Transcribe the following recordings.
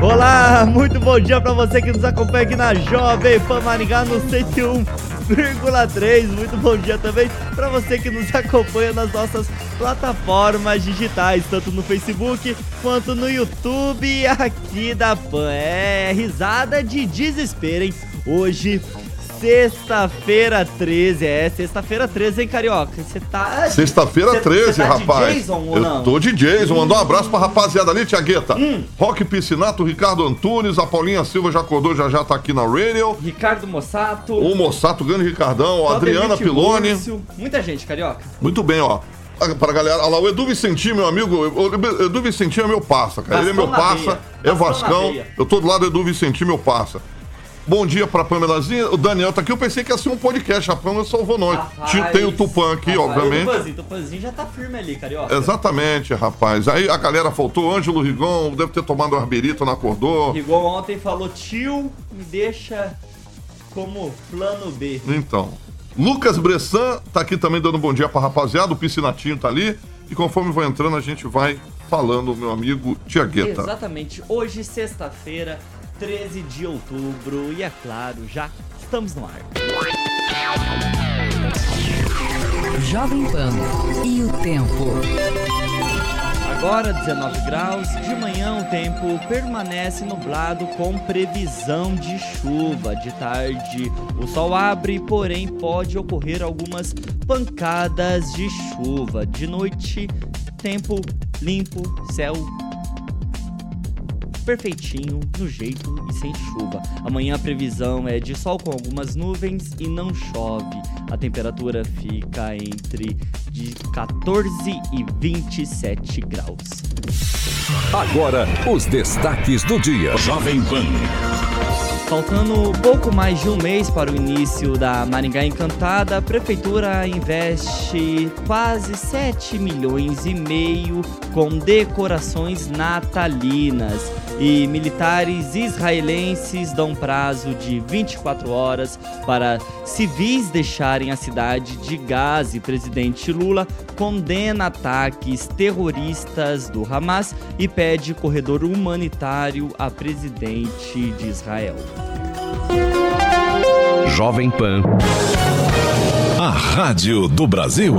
Olá, muito bom dia para você que nos acompanha aqui na Jovem Pan Maringá no 101,3. Muito bom dia também para você que nos acompanha nas nossas plataformas digitais, tanto no Facebook quanto no YouTube aqui da Pan. É risada de desespero, hein? Hoje Sexta-feira 13, é, sexta-feira 13, hein, Carioca? Você tá. Sexta-feira 13, tá rapaz. De Jason, ou eu não? tô de Jason. Mandou um abraço pra rapaziada ali, Tiagueta. Hum. Rock Piscinato, Ricardo Antunes, a Paulinha Silva já acordou, já já tá aqui na radio. Ricardo Mossato. O Mossato, grande Ricardão, Kleber Adriana Piloni. Muita gente, Carioca. Muito bem, ó. Ah, Pra galera, olha lá, o Edu Vicentinho, meu amigo, o Edu Vicentinho é meu parça, cara. Ele é meu Vascão veia. é Vascão na Vascão. Eu tô do lado do Edu Vicentinho, meu parça. Bom dia pra Pamelazinha. O Daniel tá aqui. Eu pensei que ia ser um podcast. A Pamela salvou nós. Tinha- Tem o Tupã aqui, Rapaz, obviamente. O Tupanzinho, Tupanzinho já tá firme ali, Carioca. Exatamente, rapaz. Aí a galera faltou. Ângelo Rigon deve ter tomado um arbeirito, não acordou. Rigon ontem falou, tio, me deixa como plano B. Então. Lucas Bressan tá aqui também dando bom dia pra rapaziada. O Piscinatinho tá ali. E conforme vai entrando, a gente vai falando, meu amigo Tiagueta. Exatamente. Hoje, sexta-feira, 13 de outubro. E é claro, já estamos no ar. Jovem Pan e o tempo. Agora 19 graus, de manhã o tempo permanece nublado com previsão de chuva. De tarde o sol abre, porém pode ocorrer algumas pancadas de chuva. De noite, tempo limpo, céu perfeitinho, no jeito e sem chuva. Amanhã a previsão é de sol com algumas nuvens e não chove. A temperatura fica entre de 14 e 27 graus. Agora, os destaques do dia. Jovem Pan. Faltando pouco mais de um mês para o início da Maringá Encantada, a prefeitura investe quase 7 milhões e meio com decorações natalinas. E militares israelenses dão prazo de 24 horas para civis deixarem a cidade de Gaza. E presidente Lula condena ataques terroristas do Hamas e pede corredor humanitário a presidente de Israel. Jovem Pan. A Rádio do Brasil.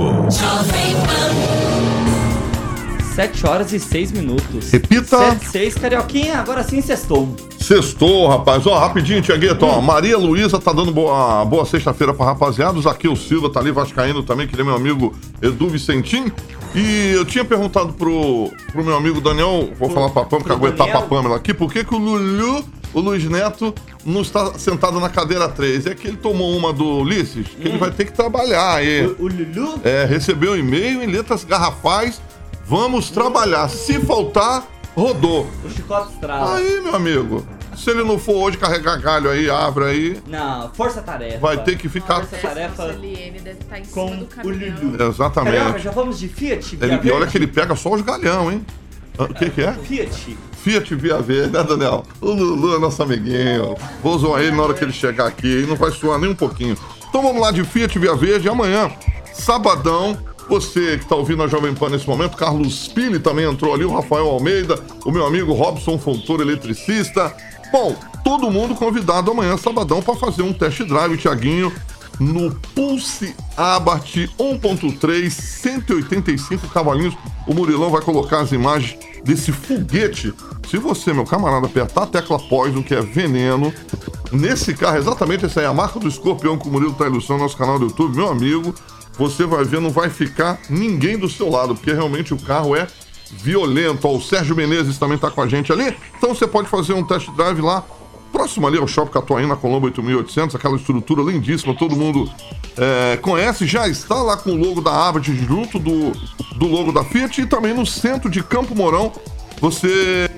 7 horas e 6 minutos. Repita. 7 6, Carioquinha, agora sim sextou. Sextou, rapaz. Ó, rapidinho, Tiagueta. Ó, Maria Luísa tá dando boa, boa sexta-feira pra rapaziada. O Zaqueu Silva tá ali, Vascaíno também, que ele é meu amigo Edu Vicentim. E eu tinha perguntado pro, pro meu amigo Daniel, vou falar pra Pamela, pro caguetar pra? Pamela aqui, por que que o Lulu, o Luiz Neto, não está sentado na cadeira 3? É que ele tomou uma do Ulisses, que ele vai ter que trabalhar aí. O, o Lulu? É, recebeu um e-mail em letras garrafais. Vamos trabalhar. Se faltar, rodou. O chicote estrala. Aí, meu amigo, se ele não for hoje carregar galho aí, árvore aí, Não, força-tarefa. vai ter que ficar. Força-tarefa Ele deve estar em com cima do o caminhão. Exatamente. já vamos de Fiat? Ele, Via e olha Verde? que ele pega só os galhão, hein? Ah, O que, que é? Fiat. Fiat Via Verde, né, Daniel? O Lulu é nosso amiguinho. Vou zoar ele na hora que ele chegar aqui, e não vai suar nem um pouquinho. Então vamos lá de Fiat Via Verde. Amanhã, sabadão, você que está ouvindo a Jovem Pan nesse momento, Carlos Pili também entrou ali, o Rafael Almeida, o meu amigo Robson Fontoura, eletricista. Bom, todo mundo convidado amanhã, sabadão, para fazer um test drive, Tiaguinho, no Pulse Abarth 1.3, 185 cavalinhos. O Murilão vai colocar as imagens desse foguete. Se você, meu camarada, apertar a tecla Poison, que é veneno, nesse carro, exatamente essa aí, a marca do escorpião que o Murilo tá ilustrando no nosso canal do YouTube, meu amigo, você vai ver, não vai ficar ninguém do seu lado, porque realmente o carro é violento. Ó, o Sérgio Menezes também tá com a gente ali. Então você pode fazer um test drive lá próximo ali ao Shopping Catuaí, na Colombo 8800, aquela estrutura lindíssima, todo mundo é, conhece, já está lá com o logo da Abarth junto do, do logo da Fiat e também no centro de Campo Mourão, você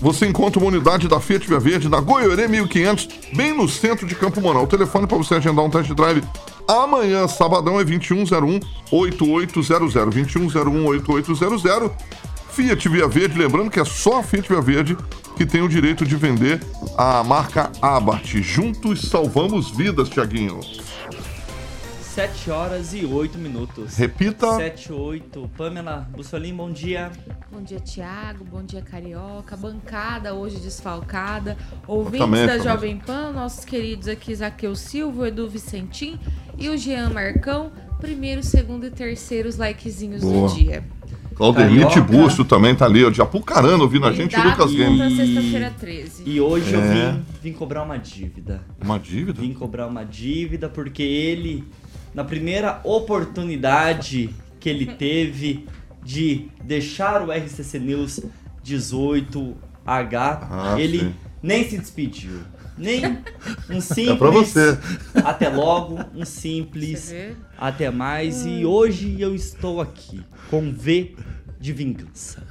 você encontra uma unidade da Fiat Via Verde na Goiorê 1500, bem no centro de Campo Mourão. O telefone para você agendar um test drive amanhã, sabadão, é 2101 8800. 2101 8800. Fiat Via Verde, lembrando que é só a Fiat Via Verde que tem o direito de vender a marca Abarth. Juntos salvamos vidas, Tiaguinho. 7 horas e 8 minutos. Repita. 7 8. Pamela Bussolim, bom dia. Bom dia, Tiago. Bom dia, Carioca. Bancada hoje desfalcada. Ouvintes também, da também. Jovem Pan, nossos queridos aqui, Zaqueu Silva, o Edu Vicentim e o Jean Marcão. Primeiro, segundo e terceiro, os likezinhos Boa. do dia. Claudemir Carioca. Busto também tá ali, ó, de Apucarana ouvindo a gente, Data Lucas e- Game. pra sexta-feira 13. E hoje eu É. vim, vim cobrar uma dívida. Uma dívida? Vim cobrar uma dívida porque ele, na primeira oportunidade que ele teve de deixar o RCC News 18H, Ah, ele sim. nem se despediu. Nem um simples. É pra você. Até logo, um simples. Até mais. E hoje eu estou aqui com V de vingança.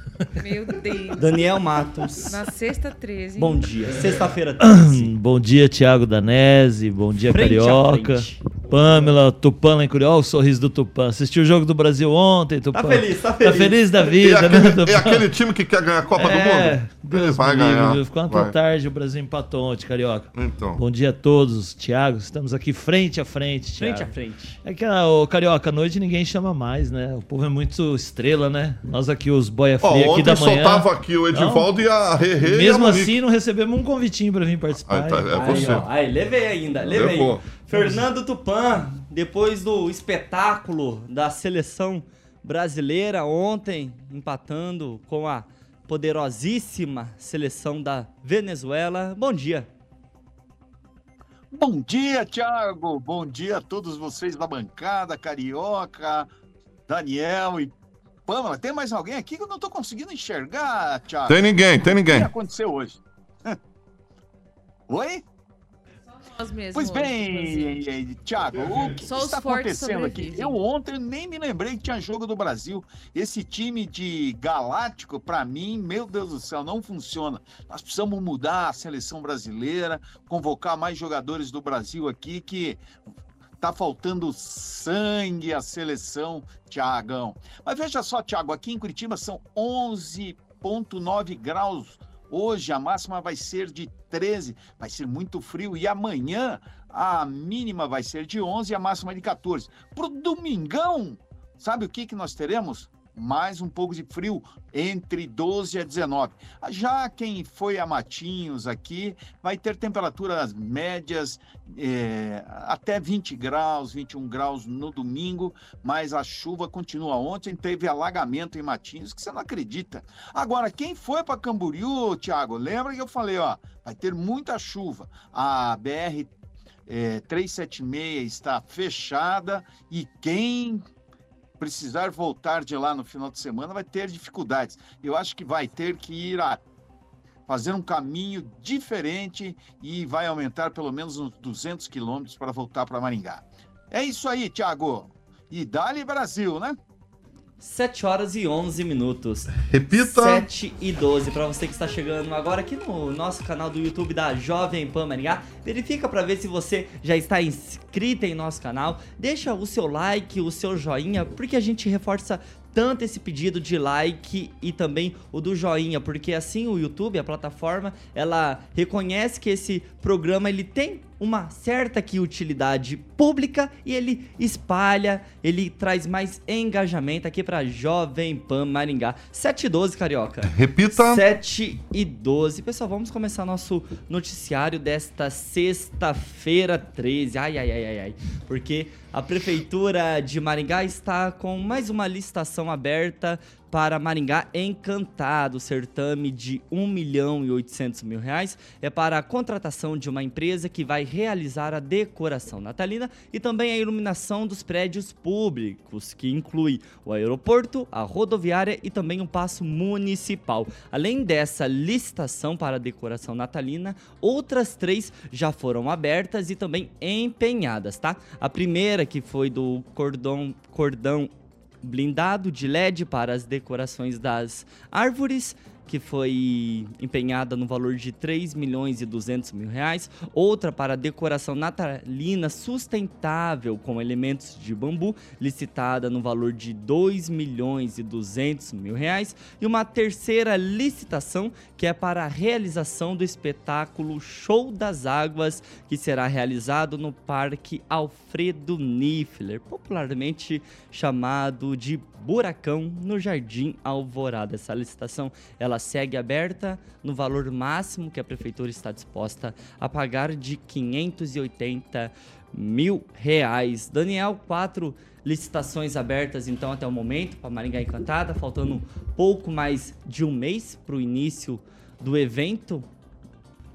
Meu Deus. Daniel Matos. Na sexta 13. Bom dia. Sexta-feira 13. Bom dia, Thiago Danese. Bom dia, Frente a Carioca. Pamela, Tupã lá em Curió. Olha o sorriso do Tupã. Assistiu o jogo do Brasil ontem, Tupã. Tá feliz, tá Tá feliz. feliz da E vida, né, aquele, Tupã? é aquele time que quer ganhar a Copa do É, Mundo? Ele Deus vai me livre, ganhar. viu? Ficou uma vai. tarde, o Brasil empatou ontem, Carioca. Então. Bom dia a todos, Thiago. Estamos aqui frente a frente, Thiago. Frente a frente. É que, ah, ô, Carioca, à noite ninguém chama mais, né? O povo é muito estrela, né? Nós aqui, os boia fria aqui ontem da só manhã. tava aqui o Edivaldo e a Rerê e a Mesmo Monique. assim, não recebemos um convitinho pra vir participar. Ah, tá, hein? é aí, você. ó, aí, levei ainda, levei. Levou. Fernando Tupan, depois do espetáculo da seleção brasileira ontem, empatando com a poderosíssima seleção da Venezuela. Bom dia. Bom dia, Thiago. Bom dia a todos vocês da bancada, Carioca, Daniel e Pamela. Tem mais alguém aqui que eu não tô conseguindo enxergar, Thiago? Tem ninguém, tem O ninguém. que aconteceu hoje? Oi? Nós mesmos Pois hoje, bem, Thiago, o que Só está acontecendo aqui? Eu ontem nem me lembrei que tinha jogo do Brasil. Esse time de Galáctico, para mim, meu Deus do céu, não funciona. Nós precisamos mudar a seleção brasileira, convocar mais jogadores do Brasil aqui que tá faltando sangue à seleção, Tiagão. Mas veja só, Thiago, aqui em Curitiba são 11,9 graus. Hoje a máxima vai ser de 13, vai ser muito frio. E amanhã a mínima vai ser de 11 e a máxima de 14. Pro domingão, sabe o que, que nós teremos? Mais um pouco de frio, entre 12 a 19. Já quem foi a Matinhos aqui vai ter temperaturas médias é, até 20 graus, 21 graus no domingo, mas a chuva continua. Ontem teve alagamento em Matinhos, que você não acredita. Agora, quem foi para Camboriú, Thiago, lembra que eu falei, ó, vai ter muita chuva. A BR é, 376 está fechada e quem precisar voltar de lá no final de semana vai ter dificuldades. Eu acho que vai ter que ir a fazer um caminho diferente e vai aumentar pelo menos uns 200 quilômetros para voltar para Maringá. É isso aí, Thiago. E dali Brasil, né? 7 horas e 11 minutos. Repita. 7 e 12. Pra você que está chegando agora aqui no nosso canal do YouTube da Jovem Pan Maringá, verifica pra ver se você já está inscrito em nosso canal. Deixa o seu like, o seu joinha, porque a gente reforça tanto esse pedido de like e também o do joinha, porque assim o YouTube, a plataforma, ela reconhece que esse programa ele tem uma certa aqui utilidade pública e ele espalha, ele traz mais engajamento aqui pra Jovem Pan Maringá. 7 e 12, Carioca. Repita. 7 e 12. Pessoal, vamos começar nosso noticiário desta sexta-feira 13. Ai, ai, ai, ai, ai. Porque a Prefeitura de Maringá está com mais uma licitação aberta para Maringá Encantado. Certame de 1 milhão e 800 mil reais é para a contratação de uma empresa que vai realizar a decoração natalina e também a iluminação dos prédios públicos, que inclui o aeroporto, a rodoviária e também o paço municipal. Além dessa licitação para a decoração natalina, outras três já foram abertas e também empenhadas, tá? A primeira que foi do cordão, cordão blindado de LED para as decorações das árvores que foi empenhada no valor de 3 milhões e 200 mil reais. Outra para decoração natalina sustentável com elementos de bambu, licitada no valor de 2 milhões e 200 mil reais. E uma terceira licitação que é para a realização do espetáculo Show das Águas, que será realizado no Parque Alfredo Niffler, popularmente chamado de Buracão, no Jardim Alvorada. Essa licitação ela segue aberta no valor máximo que a prefeitura está disposta a pagar de 580 mil reais. Daniel, quatro licitações abertas então até o momento para Maringá Encantada, faltando pouco mais de um mês para o início do evento.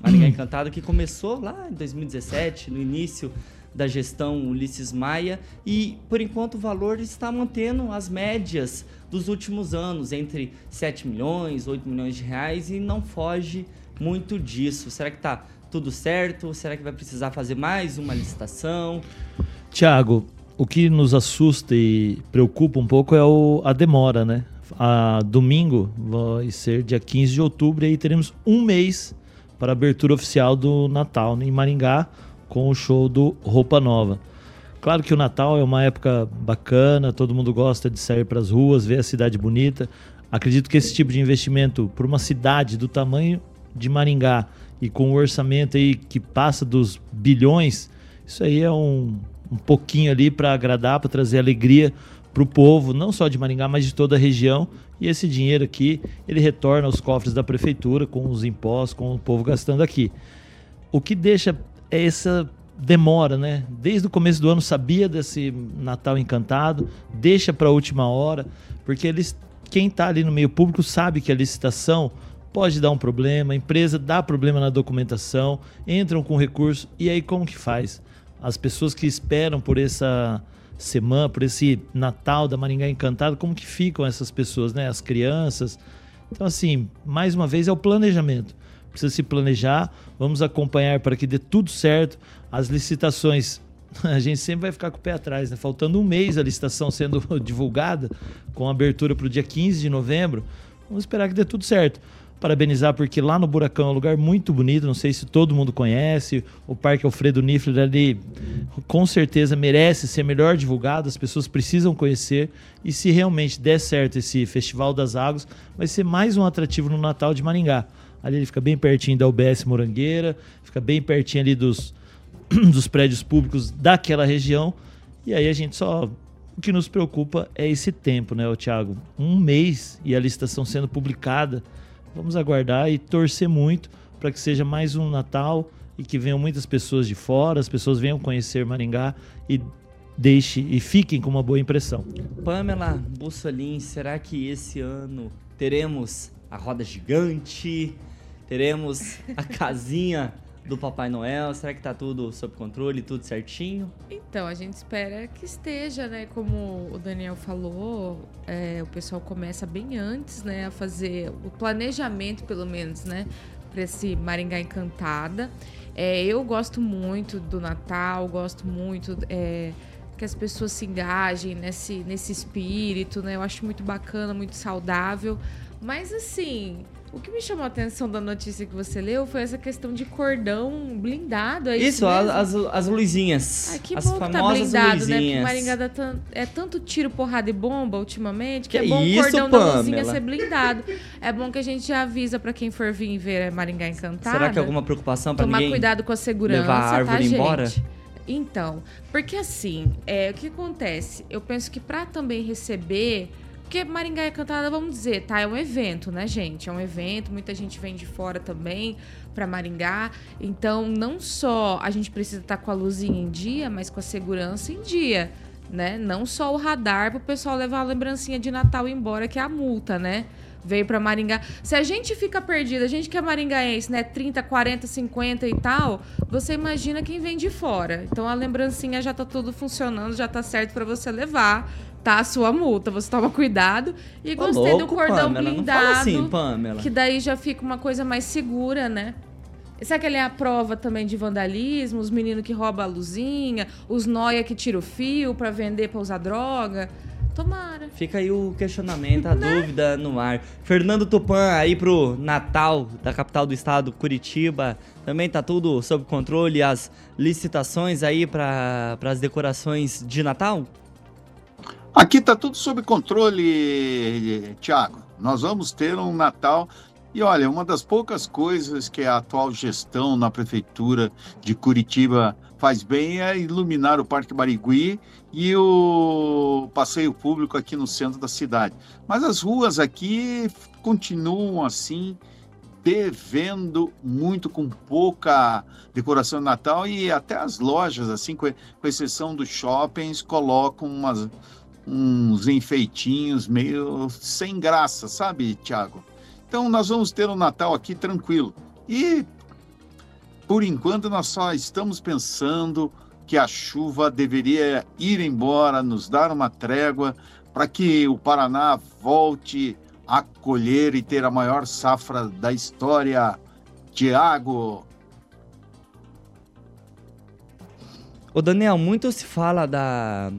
Maringá Encantada que começou lá em 2017, no início da gestão Ulisses Maia e por enquanto o valor está mantendo as médias dos últimos anos, entre 7 milhões, 8 milhões de reais e não foge muito disso. Será que está tudo certo? Será que vai precisar fazer mais uma licitação? Tiago, o que nos assusta e preocupa um pouco é o, a demora, né? A domingo vai ser dia 15 de outubro e aí teremos um mês para a abertura oficial do Natal em Maringá com o show do Roupa Nova. Claro que o Natal é uma época bacana, todo mundo gosta de sair para as ruas, ver a cidade bonita. Acredito que esse tipo de investimento para uma cidade do tamanho de Maringá e com o orçamento aí que passa dos bilhões, isso aí é um, um pouquinho ali para agradar, para trazer alegria para o povo, não só de Maringá, mas de toda a região. E esse dinheiro aqui, ele retorna aos cofres da prefeitura, com os impostos, com o povo gastando aqui. O que deixa é essa demora, né? Desde o começo do ano sabia desse Natal encantado, deixa para a última hora, porque eles, quem está ali no meio público sabe que a licitação pode dar um problema, a empresa dá problema na documentação, entram com recurso e aí como que faz? As pessoas que esperam por essa semana, por esse Natal da Maringá Encantado, como que ficam essas pessoas, né? As crianças. Então assim, mais uma vez é o planejamento precisa se planejar. Vamos acompanhar para que dê tudo certo. As licitações, a gente sempre vai ficar com o pé atrás, né? Faltando um mês a licitação sendo divulgada, com abertura para o dia 15 de novembro. Vamos esperar que dê tudo certo. Parabenizar, porque lá no Buracão é um lugar muito bonito. Não sei se todo mundo conhece. O Parque Alfredo Niffler ali, com certeza, merece ser melhor divulgado. As pessoas precisam conhecer. E se realmente der certo esse Festival das Águas, vai ser mais um atrativo no Natal de Maringá. Ali ele fica bem pertinho da UBS Morangueira, fica bem pertinho ali dos, dos prédios públicos daquela região. E aí a gente só. O que nos preocupa é esse tempo, né, Tiago? Um mês e a licitação sendo publicada. Vamos aguardar e torcer muito para que seja mais um Natal e que venham muitas pessoas de fora, as pessoas venham conhecer Maringá e deixe e fiquem com uma boa impressão. Pamela Bussolin, será que esse ano teremos a roda gigante? Teremos a casinha do Papai Noel? Será que tá tudo sob controle, tudo certinho? Então, a gente espera que esteja, né? Como o Daniel falou, é, o pessoal começa bem antes, né? A fazer o planejamento, pelo menos, né? Para esse Maringá Encantada. É, eu gosto muito do Natal, gosto muito é, que as pessoas se engajem nesse, nesse espírito, né? Eu acho muito bacana, muito saudável. Mas assim, o que me chamou a atenção da notícia que você leu foi essa questão de cordão blindado. É isso, isso as, as luzinhas. Ai, que as bom que tá blindado, luzinhas. né? Porque Maringá tá, é tanto tiro, porrada e bomba ultimamente que, Que é bom isso, o cordão Pamela? da luzinha ser blindado. É bom que a gente avisa pra quem for vir ver Maringá Encantada. Será que é alguma preocupação para Tomar ninguém cuidado com a segurança, levar a árvore tá, gente? embora? Então, porque assim, é, o que acontece? Eu penso que pra também receber. Porque Maringá Encantada, vamos dizer, tá? É um evento, né, gente? É um evento, muita gente vem de fora também pra Maringá. Então, não só a gente precisa estar com a luzinha em dia, mas com a segurança em dia, né? Não só o radar pro pessoal levar a lembrancinha de Natal embora, que é a multa, né? Veio pra Maringá. Se a gente fica perdido, a gente que é maringaense, né? 30, 40, 50 e tal, você imagina quem vem de fora. Então a lembrancinha já tá tudo funcionando, já tá certo pra você levar, tá? A sua multa. Você toma cuidado. E Ô, gostei do louco, cordão Pamela, blindado. Não fala assim, Pamela. Que daí já fica uma coisa mais segura, né? Será que ele é a prova também de vandalismo? Os meninos que roubam a luzinha, os noia que tiram o fio pra vender pra usar droga? Tomara. Fica aí o questionamento, a dúvida no ar. Fernando Tupan, aí pro Natal da capital do estado, Curitiba, também tá tudo sob controle, as licitações aí para as decorações de Natal? Aqui está tudo sob controle, Tiago. Nós vamos ter um Natal. E olha, uma das poucas coisas que a atual gestão na prefeitura de Curitiba faz bem é iluminar o Parque Barigui e o passeio público aqui no centro da cidade. Mas as ruas aqui continuam assim, devendo muito, com pouca decoração de Natal e até as lojas, assim, com exceção dos shoppings, colocam umas, uns enfeitinhos meio sem graça, sabe, Tiago? Então nós vamos ter um Natal aqui tranquilo. E por enquanto nós só estamos pensando que a chuva deveria ir embora, nos dar uma trégua para que o Paraná volte a colher e ter a maior safra da história. Tiago. Ô Daniel, muito se fala da,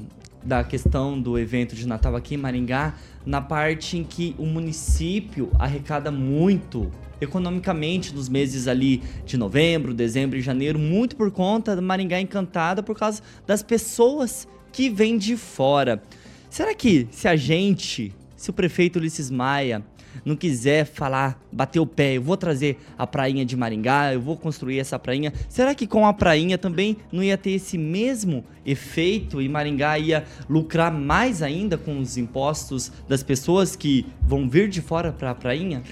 da questão do evento de Natal aqui em Maringá, na parte em que o município arrecada muito economicamente nos meses ali de novembro, dezembro e janeiro, muito por conta da Maringá Encantada, por causa das pessoas que vêm de fora. Será que se a gente, se o prefeito Ulisses Maia não quiser falar, bater o pé, eu vou trazer a prainha de Maringá, eu vou construir essa prainha. Será que com a prainha também não ia ter esse mesmo efeito e Maringá ia lucrar mais ainda com os impostos das pessoas que vão vir de fora para a prainha?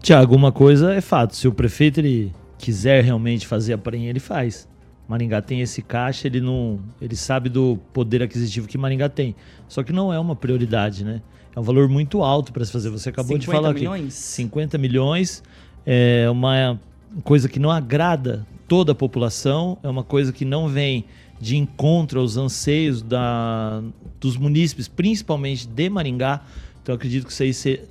Tiago, uma coisa é fato, se o prefeito ele quiser realmente fazer a prainha, ele faz. Maringá tem esse caixa, ele não, ele sabe do poder aquisitivo que Maringá tem. Só que não é uma prioridade, né? É um valor muito alto para se fazer. Você acabou de falar milhões? aqui. 50 milhões. É uma coisa que não agrada toda a população, é uma coisa que não vem de encontro aos anseios da, dos munícipes, principalmente de Maringá. Então acredito que isso aí ser,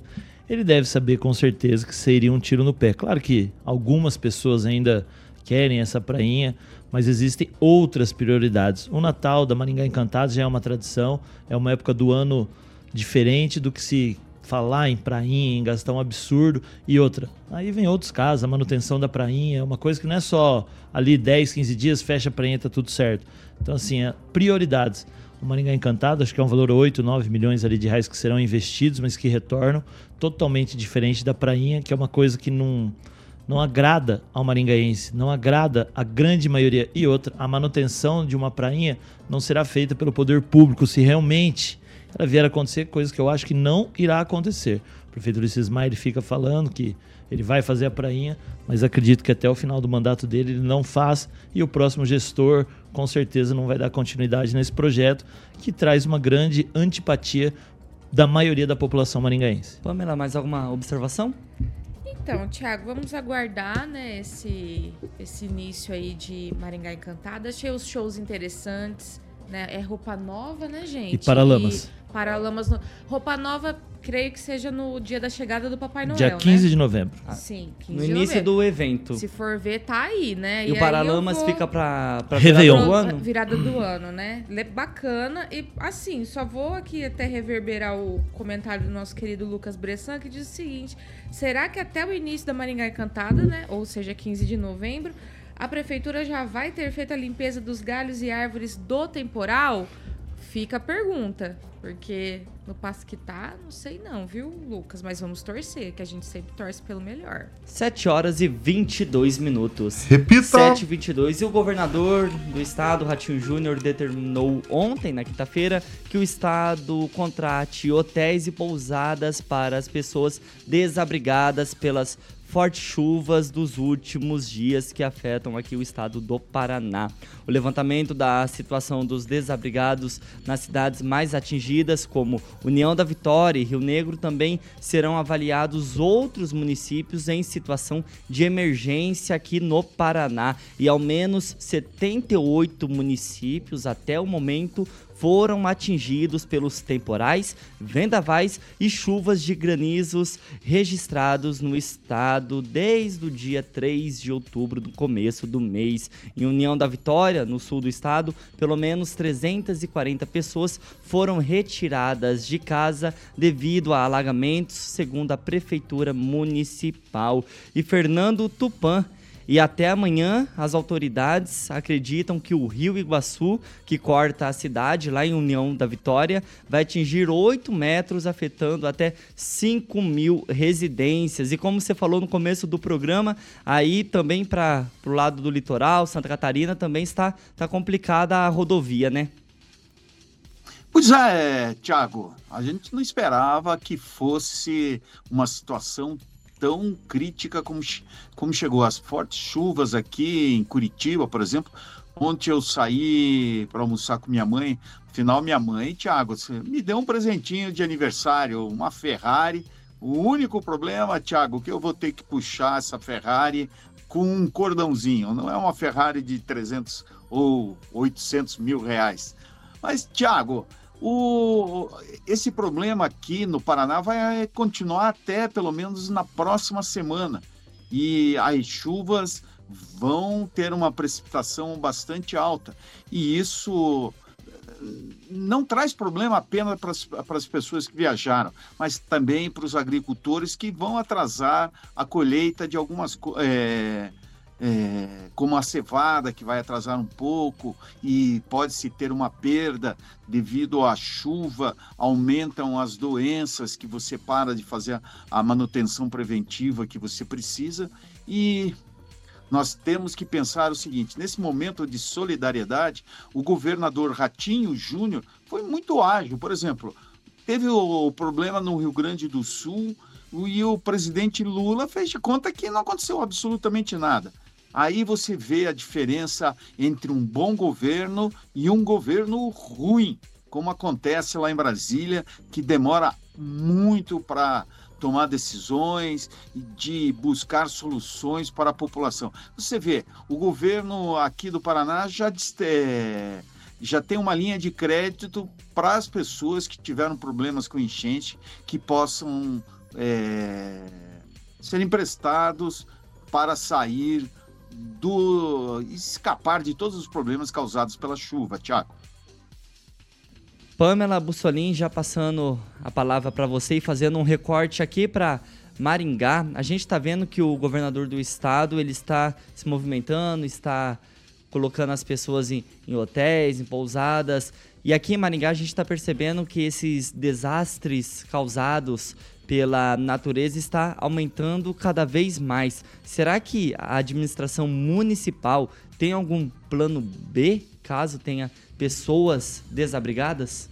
ele deve saber com certeza que seria um tiro no pé. Claro que algumas pessoas ainda querem essa prainha, mas existem outras prioridades. O Natal da Maringá Encantados já é uma tradição, é uma época do ano diferente do que se falar em prainha, em gastar um absurdo e outra. Aí vem outros casos, a manutenção da prainha, é uma coisa que não é só ali 10, 15 dias, fecha a prainha, tá tudo certo. Então, assim, é prioridades. O Maringá Encantado, acho que é um valor 8, 9 milhões ali de reais que serão investidos, mas que retornam, totalmente diferente da prainha, que é uma coisa que não, não agrada ao maringaense, não agrada a grande maioria. E outra, a manutenção de uma prainha não será feita pelo poder público se realmente ela vier a acontecer, coisas que eu acho que não irá acontecer. O prefeito Ulisses Maia ele fica falando que ele vai fazer a prainha, mas acredito que até o final do mandato dele ele não faz e o próximo gestor com certeza não vai dar continuidade nesse projeto que traz uma grande antipatia da maioria da população maringaense. Pamela, mais alguma observação? Então, Thiago, vamos aguardar né, esse, esse início aí de Maringá Encantada. Achei os shows interessantes. Né? É roupa nova, né, gente? E Paralamas. E Paralamas. No... Roupa nova, creio que seja no dia da chegada do Papai Noel. Dia 15 né? de novembro. Sim, 15 No de início do evento. Se for ver, tá aí, né? E, o aí Paralamas vou- fica pra, pra virada do ano? Virada do ano, né? Bacana. E assim, só vou aqui até reverberar o comentário do nosso querido Lucas Bressan, que diz o seguinte: será que até o início da Maringá Encantada, né? Ou seja, 15 de novembro, a prefeitura já vai ter feito a limpeza dos galhos e árvores do temporal? Fica a pergunta. Porque no passo que tá, não sei não, viu, Lucas? Mas vamos torcer, que a gente sempre torce pelo melhor. 7 horas e 22 minutos. Repita. 7 e 22 E o governador do estado, Ratinho Júnior, determinou ontem, na quinta-feira, que o estado contrate hotéis e pousadas para as pessoas desabrigadas pelas fortes chuvas dos últimos dias que afetam aqui o estado do Paraná. O levantamento da situação dos desabrigados nas cidades mais atingidas, como União da Vitória e Rio Negro, também serão avaliados outros municípios em situação de emergência aqui no Paraná. E ao menos 78 municípios até o momento foram atingidos pelos temporais, vendavais e chuvas de granizos registrados no estado desde o dia 3 de outubro, do começo do mês. Em União da Vitória, no sul do estado, pelo menos 340 pessoas foram retiradas de casa devido a alagamentos, segundo a prefeitura municipal. E Fernando Tupan e até amanhã, as autoridades acreditam que o rio Iguaçu, que corta a cidade lá em União da Vitória, vai atingir 8 metros, afetando até 5 mil residências. E como você falou no começo do programa, aí também para o lado do litoral, Santa Catarina, também está, está complicada a rodovia, né? Pois é, Tiago, a gente não esperava que fosse uma situação tão crítica como, como chegou. As fortes chuvas aqui em Curitiba, por exemplo. Ontem eu saí para almoçar com minha mãe. Afinal, minha mãe, Tiago, me deu um presentinho de aniversário, uma Ferrari. O único problema, Tiago, que eu vou ter que puxar essa Ferrari com um cordãozinho. Não é uma Ferrari de 300 ou 800 mil reais. Mas, Tiago, o, esse problema aqui no Paraná vai continuar até pelo menos na próxima semana. E as chuvas vão ter uma precipitação bastante alta. E isso eh, não traz problema apenas para as pessoas que viajaram, mas também para os agricultores que vão atrasar a colheita de algumas é, é, como a cevada, que vai atrasar um pouco e pode-se ter uma perda devido à chuva, aumentam as doenças que você para de fazer a manutenção preventiva que você precisa. E nós temos que pensar o seguinte: nesse momento de solidariedade, o governador Ratinho Júnior foi muito ágil. Por exemplo, teve o problema no Rio Grande do Sul e o presidente Lula fez de conta que não aconteceu absolutamente nada. Aí você vê a diferença entre um bom governo e um governo ruim, como acontece lá em Brasília, que demora muito para tomar decisões e de buscar soluções para a população. Você vê, o governo aqui do Paraná já, é, já tem uma linha de crédito para as pessoas que tiveram problemas com enchente, que possam é, ser emprestados para sair do escapar de todos os problemas causados pela chuva, Tiago. Pamela Bussolin já passando a palavra para você e fazendo um recorte aqui para Maringá. A gente está vendo que o governador do estado ele está se movimentando, está colocando as pessoas em, em hotéis, em pousadas. E aqui em Maringá a gente está percebendo que esses desastres causados pela natureza está aumentando cada vez mais. Será que a administração municipal tem algum plano B caso tenha pessoas desabrigadas?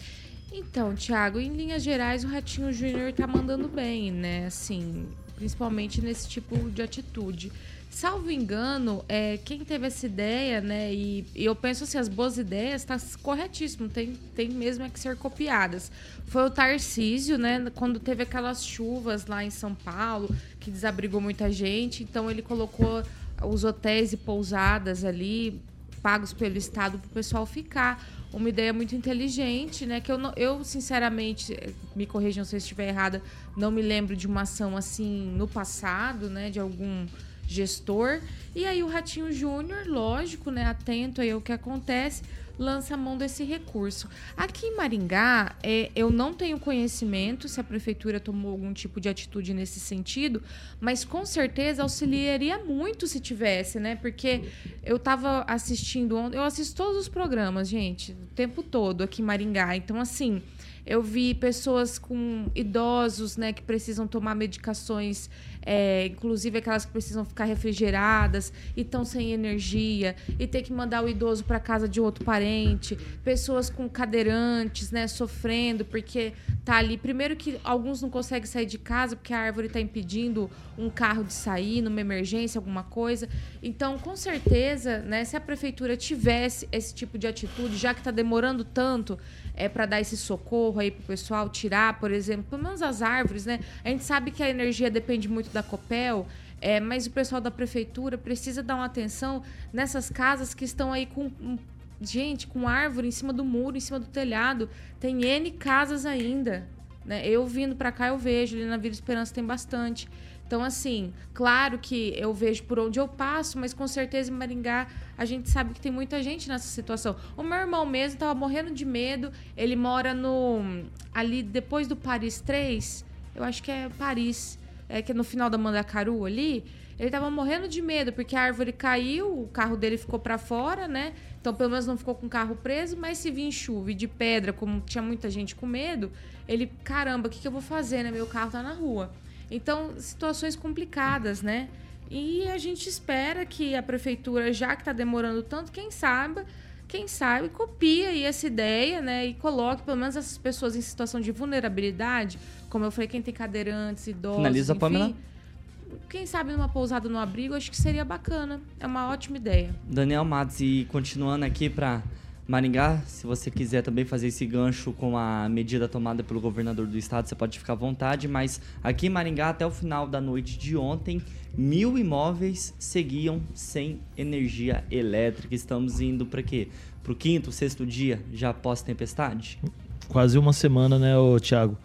Então, Thiago, em linhas gerais, o Ratinho Júnior está mandando bem, né? Assim, principalmente nesse tipo de atitude. Salvo engano, é, quem teve essa ideia, né? E, e eu penso assim, as boas ideias está corretíssimo, tem, tem mesmo é que ser copiadas. Foi o Tarcísio, né? Quando teve aquelas chuvas lá em São Paulo, que desabrigou muita gente, então ele colocou os hotéis e pousadas ali pagos pelo Estado para o pessoal ficar. Uma ideia muito inteligente, né? Que eu, eu, sinceramente, me corrijam se eu estiver errada, não me lembro de uma ação assim no passado, né? De algum gestor. E aí o Ratinho Júnior, lógico, né, atento aí ao que acontece, lança a mão desse recurso. Aqui em Maringá, é, eu não tenho conhecimento se a prefeitura tomou algum tipo de atitude nesse sentido, mas com certeza auxiliaria muito se tivesse, né? Porque eu estava assistindo ontem, eu assisto todos os programas, gente, o tempo todo aqui em Maringá. Então, assim, eu vi pessoas com idosos, né, que precisam tomar medicações é, inclusive aquelas que precisam ficar refrigeradas e estão sem energia, e ter que mandar o idoso para casa de outro parente, pessoas com cadeirantes, né, sofrendo porque tá ali. Primeiro que alguns não conseguem sair de casa porque a árvore está impedindo um carro de sair numa emergência, alguma coisa. Então, com certeza, né, se a prefeitura tivesse esse tipo de atitude, já que está demorando tanto é, para dar esse socorro aí pro pessoal, tirar, por exemplo, pelo menos as árvores, né? A gente sabe que a energia depende muito da Copel, é, mas o pessoal da prefeitura precisa dar uma atenção nessas casas que estão aí com gente, com árvore em cima do muro, em cima do telhado. Tem N casas ainda. Né? Eu vindo para cá, eu vejo. Ali na Vila Esperança tem bastante. Então, assim, claro que eu vejo por onde eu passo, mas com certeza em Maringá a gente sabe que tem muita gente nessa situação. O meu irmão mesmo estava morrendo de medo. Ele mora no. ali depois do Paris 3. Eu acho que é Paris. É que no final da Mandacaru ali. Ele tava morrendo de medo, porque a árvore caiu, o carro dele ficou para fora, né? Então, pelo menos não ficou com o carro preso, mas se vir chuva e de pedra, como tinha muita gente com medo, ele, caramba, o que, que eu vou fazer, né? Meu carro tá na rua. Então, situações complicadas, né? E a gente espera que a prefeitura, já que está demorando tanto, quem sabe, quem sabe, copie aí essa ideia, né? E coloque pelo menos essas pessoas em situação de vulnerabilidade, como eu falei, quem tem cadeirantes, idosos, Finaliza, enfim, Pamela. quem sabe numa pousada no abrigo, acho que seria bacana. É uma ótima ideia. Daniel Matos, e continuando aqui para Maringá, se você quiser também fazer esse gancho com a medida tomada pelo governador do estado, você pode ficar à vontade, mas aqui em Maringá, até o final da noite de ontem, mil imóveis seguiam sem energia elétrica. Estamos indo para quê? Para o quinto, sexto dia já após tempestade? Quase uma semana, né, ô, Thiago?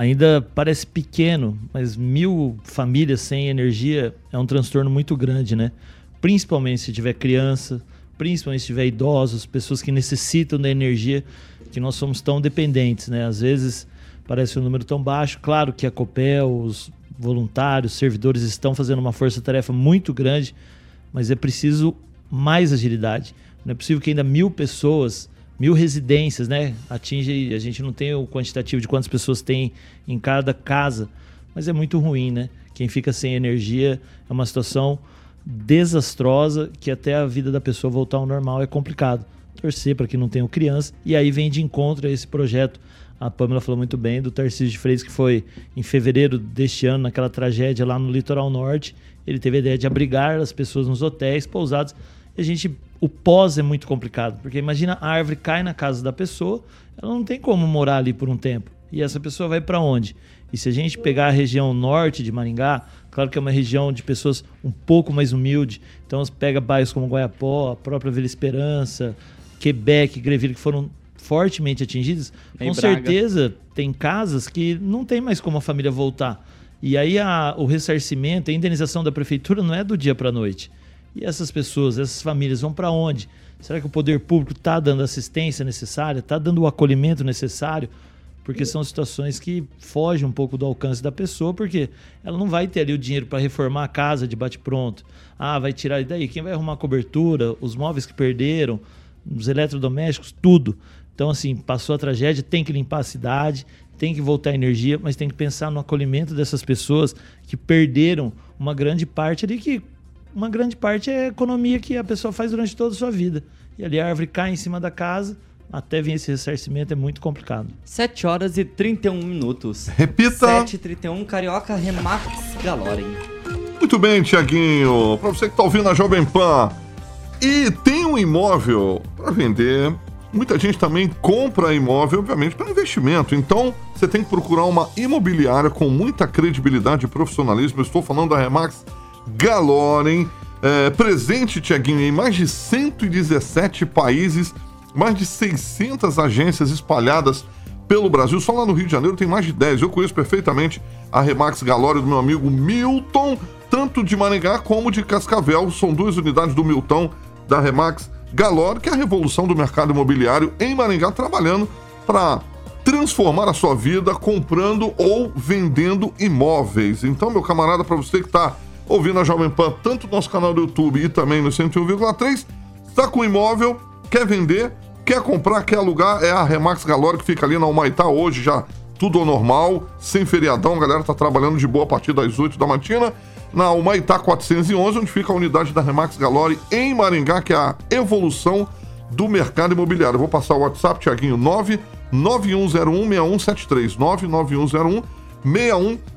Ainda parece pequeno, mas mil famílias sem energia é um transtorno muito grande, né? Principalmente se tiver criança, principalmente se tiver idosos, pessoas que necessitam da energia, que nós somos tão dependentes, né? Às vezes parece um número tão baixo. Claro que a Copel, os voluntários, servidores estão fazendo uma força-tarefa muito grande, mas é preciso mais agilidade. Não é possível que ainda mil pessoas, mil residências, né? Atinge, a gente não tem o quantitativo de quantas pessoas tem em cada casa, mas é muito ruim, né? Quem fica sem energia é uma situação desastrosa que até a vida da pessoa voltar ao normal é complicado. Torcer para que não tenham criança e aí vem de encontro a esse projeto. A Pamela falou muito bem do Tarcísio de Freitas, que foi em fevereiro deste ano, naquela tragédia lá no litoral norte. Ele teve a ideia de abrigar as pessoas nos hotéis, pousados. A gente, o pós é muito complicado, porque imagina a árvore cai na casa da pessoa, ela não tem como morar ali por um tempo. E essa pessoa vai para onde? E se a gente pegar a região norte de Maringá, claro que é uma região de pessoas um pouco mais humilde, então pega bairros como Guaiapó, a própria Vila Esperança, Quebec, Greville, que foram fortemente atingidos, com Braga. certeza tem casas que não tem mais como a família voltar. E aí a- o ressarcimento, a indenização da prefeitura não é do dia para a noite. E essas pessoas, essas famílias vão para onde? Será que o poder público está dando a assistência necessária, está dando o acolhimento necessário? Porque são situações que fogem um pouco do alcance da pessoa, porque ela não vai ter ali o dinheiro para reformar a casa de bate-pronto. Ah, vai tirar e daí? Quem vai arrumar a cobertura, os móveis que perderam, os eletrodomésticos, tudo. Então, assim, passou a tragédia, tem que limpar a cidade, tem que voltar a energia, mas tem que pensar no acolhimento dessas pessoas que perderam uma grande parte ali, que uma grande parte é a economia que a pessoa faz durante toda a sua vida. E ali a árvore cai em cima da casa, até vir esse ressarcimento é muito complicado. 7 horas e 31 minutos. Repita. 7h31, Carioca Remax Galorem. Muito bem, Tiaguinho. Para você que está ouvindo a Jovem Pan e tem um imóvel para vender, muita gente também compra imóvel, obviamente, para investimento. Então, você tem que procurar uma imobiliária com muita credibilidade e profissionalismo. Eu estou falando da Remax Galoren, é, presente, Tiaguinho, em mais de 117 países, mais de 600 agências espalhadas pelo Brasil. Só lá no Rio de Janeiro tem mais de 10. Eu conheço perfeitamente a Remax Galore do meu amigo Milton, tanto de Maringá como de Cascavel. São duas unidades do Milton da Remax Galore, que é a revolução do mercado imobiliário em Maringá, trabalhando para transformar a sua vida comprando ou vendendo imóveis. Então, meu camarada, para você que está ouvindo a Jovem Pan, tanto no nosso canal do YouTube e também no 101,3, está com imóvel, quer vender, quer comprar, quer alugar, é a Remax Galore que fica ali na Humaitá hoje já tudo ao normal, sem feriadão, a galera tá trabalhando de boa a partir das 8 da matina, na Humaitá 411, onde fica a unidade da Remax Galore em Maringá, que é a evolução do mercado imobiliário. Eu vou passar o WhatsApp, Tiaguinho, 991016173, 991016173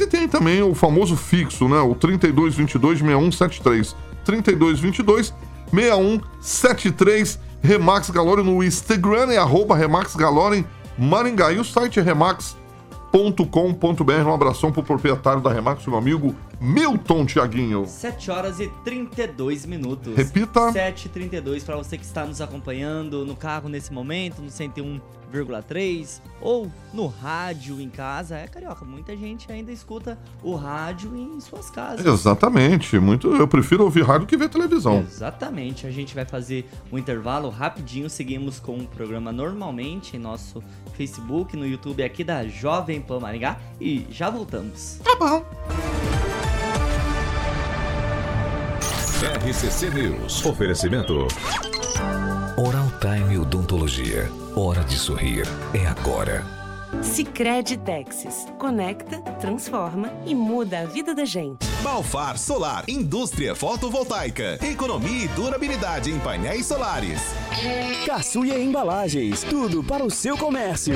e tem também o famoso fixo, né, o 32226173, 3222 6173 Remax Galore no Instagram é arroba Remax Galore Maringá. E o site é remax.com.br. Um abração pro proprietário da Remax, meu amigo Milton, Tiaguinho. 7 horas e 32 minutos. Repita. 7h32 para você que está nos acompanhando no carro nesse momento, no 101,3 ou no rádio em casa. É, Carioca, muita gente ainda escuta o rádio em suas casas. Exatamente. Muito, eu prefiro ouvir rádio que ver televisão. Exatamente. A gente vai fazer um intervalo rapidinho. Seguimos com o programa normalmente em nosso Facebook, no YouTube aqui da Jovem Pan Maringá e já voltamos. Tá bom. RCC News. Oferecimento. Oral Time Odontologia. Hora de sorrir. É agora. Sicredi Texas. Conecta, transforma e muda a vida da gente. Balfar Solar, indústria fotovoltaica, economia e durabilidade em painéis solares. Caçuia Embalagens, tudo para o seu comércio.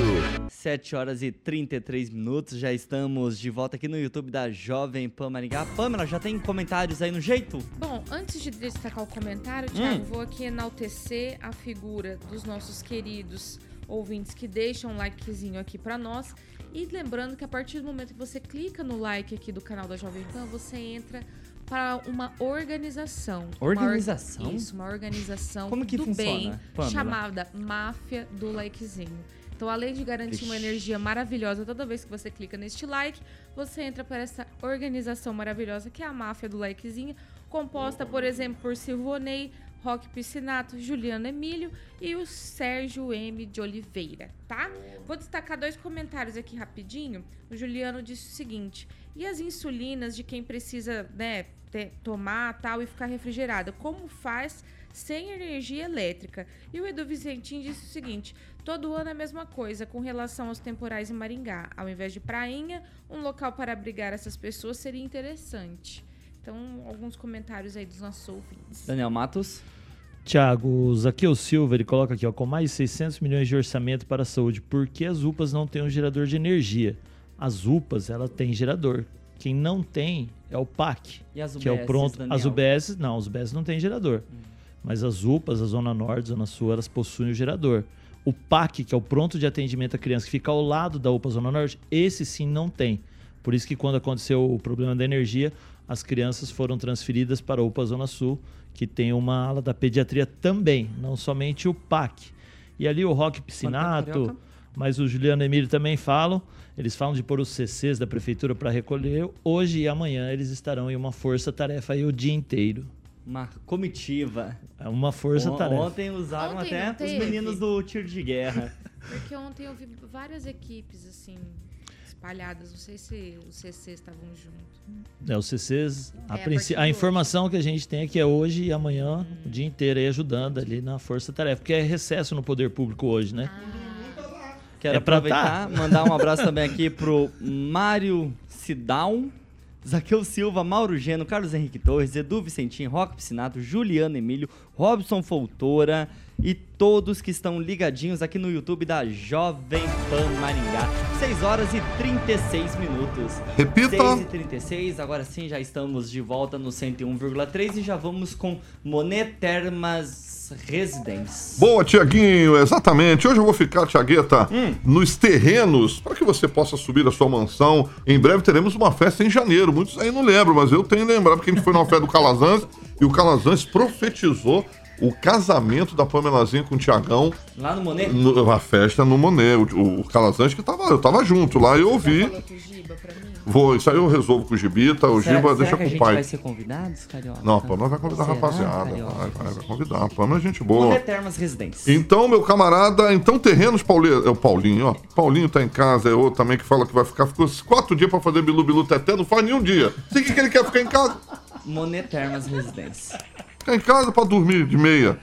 7 horas e 33 minutos, já estamos de volta aqui no YouTube da Jovem Pan Maringá. Pamela, já tem comentários aí no jeito? Bom, antes de destacar o comentário, Thiago, vou aqui enaltecer a figura dos nossos queridos ouvintes que deixam um likezinho aqui para nós. E lembrando que a partir do momento que você clica no like aqui do canal da Jovem Pan, você entra para uma organização. Organização? Uma or... Isso, uma organização Como que do funciona, bem Pamela? chamada Máfia do Likezinho. Então, além de garantir uma Ixi. energia maravilhosa toda vez que você clica neste like, você entra para essa organização maravilhosa que é a Máfia do Likezinho, composta, por exemplo, por Silvonei, Roque Piscinato, Juliano Emílio e o Sérgio M. de Oliveira, tá? Vou destacar dois comentários aqui rapidinho. O Juliano disse o seguinte: e as insulinas de quem precisa, né, ter- tomar tal e ficar refrigerada? Como faz sem energia elétrica? E o Edu Vicentim disse o seguinte: todo ano é a mesma coisa com relação aos temporais em Maringá. Ao invés de prainha, um local para abrigar essas pessoas seria interessante. Então, alguns comentários aí dos nossos ouvintes. Daniel Matos. Tiago, o Zaqueu Silva, ele coloca aqui, ó, com mais de 600 milhões de orçamento para a saúde, por que as UPAs não têm um gerador de energia? As UPAs, ela tem gerador. Quem não tem é o PAC, E as que é o pronto. Daniel? As UBS, não, as UBS não tem gerador. Mas as UPAs, a Zona Norte, Zona Sul, elas possuem o gerador. O PAC, que é o pronto de atendimento à criança, que fica ao lado da UPA Zona Norte, esse sim não tem. Por isso que quando aconteceu o problema da energia, as crianças foram transferidas para a UPA Zona Sul, que tem uma ala da pediatria também, não somente o PAC. E ali o Roque Piscinato, mas o Juliano Emílio também falam. Eles falam de pôr os CCs da prefeitura para recolher. Hoje e amanhã eles estarão em uma força-tarefa aí o dia inteiro. Uma comitiva. É uma força-tarefa. On- Ontem usaram Ontem até os meninos do tiro de guerra. Porque ontem eu vi várias equipes, assim, espalhadas. Não sei se os CCs estavam juntos. É, os CCs, a, É, a a informação que a gente tem é que é hoje e amanhã, o dia inteiro aí ajudando ali na força-tarefa, porque é recesso no poder público hoje, né? Quero É pra aproveitar, mandar um abraço também aqui pro Mário Sidão, Zaqueu Silva, Mauro Geno, Carlos Henrique Torres, Edu Vicentim, Roque Piscinato, Juliano Emílio, Robson Foltora e todos que estão ligadinhos aqui no YouTube da Jovem Pan Maringá. 6 horas e 36 minutos. Repita. 6 e 36, agora sim já estamos de volta no 101,3 e já vamos com Monet Termas Residence. Boa, Tiaguinho, exatamente. Hoje eu vou ficar, Tiagueta, nos terrenos, para que você possa subir a sua mansão. Em breve teremos uma festa em janeiro. Muitos aí não lembram, mas eu tenho lembrado, porque a gente foi numa festa do Calazans e o Calazans profetizou o casamento da Pamelazinha com o Tiagão, Lá no Monet? no- a festa no Monet. O, o Calazans que tava, eu tava junto lá, eu ouvi. Falou com o Giba pra mim. Vou, isso aí eu resolvo com o Gibita, o Será, Giba será deixa que a com o pai. vai ser convidados, Carioca? Não, a Pamela vai convidar a Será, rapaziada. Carioca? Vai, vai, vai convidar. A Pamela é gente boa. Monet Termas Residência. Então, meu camarada, então terrenos Paulinho, é o Paulinho, ó. Paulinho tá em casa, é outro também que fala que vai ficar, ficou quatro dias pra fazer bilu bilu teté, não faz nenhum dia. Você que que ele quer ficar em casa? Monet Termas Residência. Ficar em casa pra dormir de meia.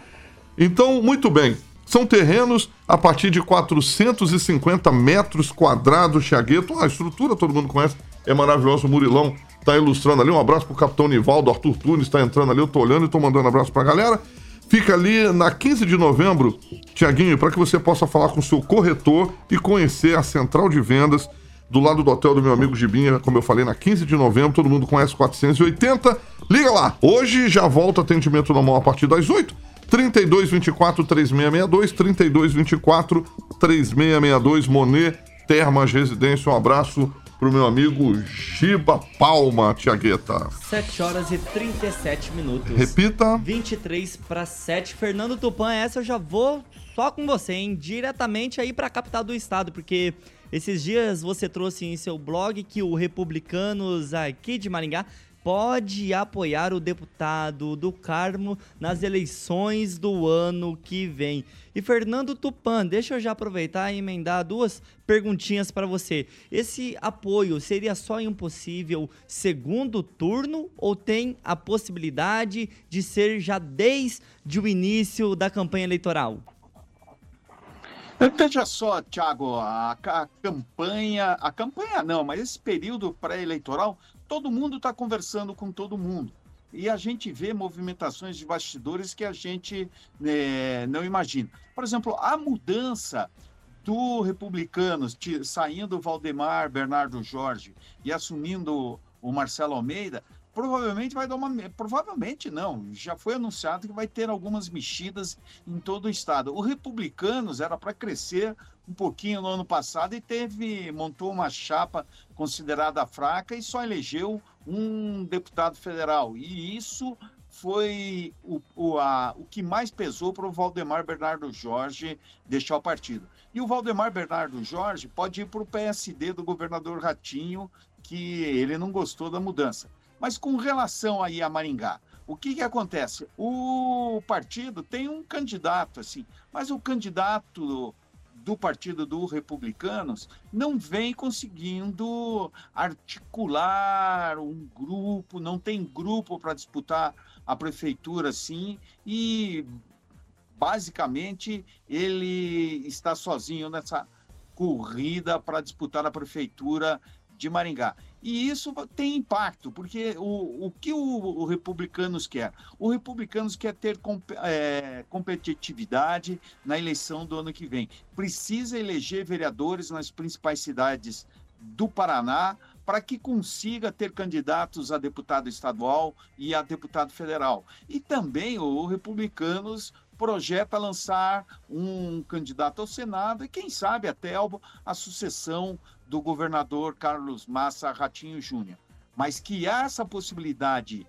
Então, muito bem. São terrenos a partir de 450 metros quadrados, Chagueto. A estrutura todo mundo conhece, é maravilhoso. O Murilão tá ilustrando ali. Um abraço pro capitão Nivaldo, Arthur Tunes tá entrando ali. Eu tô olhando e tô mandando abraço pra galera. Fica ali na 15 de novembro, Tiaguinho, para que você possa falar com o seu corretor e conhecer a central de vendas do lado do hotel do meu amigo Gibinha, como eu falei, na 15 de novembro, todo mundo conhece 480. Liga lá. Hoje já volta atendimento normal a partir das 8. 3224 3662, 3224 3662, Monet Termas Residência. Um abraço pro meu amigo Giba Palma, Tiagueta. 7 horas e 37 minutos. Repita. 23 para 7. Fernando Tupan, essa eu já vou só com você, hein? Diretamente aí pra capital do estado, porque esses dias você trouxe em seu blog que o Republicanos aqui de Maringá pode apoiar o deputado do Carmo nas eleições do ano que vem. E Fernando Tupan, deixa eu já aproveitar e emendar duas perguntinhas para você. Esse apoio seria só em um possível segundo turno ou tem a possibilidade de ser já desde o início da campanha eleitoral? Veja só, Thiago, a, a, campanha, a campanha não, mas esse período pré-eleitoral, todo mundo está conversando com todo mundo. E a gente vê movimentações de bastidores que a gente né, não imagina. Por exemplo, a mudança do Republicanos, saindo Valdemar Bernardo Jorge e assumindo o Marcelo Almeida, provavelmente vai dar uma. Provavelmente não, já foi anunciado que vai ter algumas mexidas em todo o estado. O Republicanos era para crescer um pouquinho no ano passado e teve montou uma chapa considerada fraca e só elegeu um deputado federal. E isso foi o, o, a, o que mais pesou para o Valdemar Bernardo Jorge deixar o partido. E o Valdemar Bernardo Jorge pode ir para o PSD do governador Ratinho, que ele não gostou da mudança. Mas com relação aí a Maringá, o que, que acontece? O partido tem um candidato, assim, mas o candidato do Partido dos Republicanos não vem conseguindo articular um grupo, não tem grupo para disputar a prefeitura, assim, e basicamente ele está sozinho nessa corrida para disputar a prefeitura de Maringá. E isso tem impacto, porque o, o que o, o Republicanos quer? O Republicanos quer ter é, competitividade na eleição do ano que vem. Precisa eleger vereadores nas principais cidades do Paraná para que consiga ter candidatos a deputado estadual e a deputado federal. E também o Republicanos projeta lançar um candidato ao Senado e, quem sabe, até a sucessão do governador Carlos Massa Ratinho Júnior. Mas que há essa possibilidade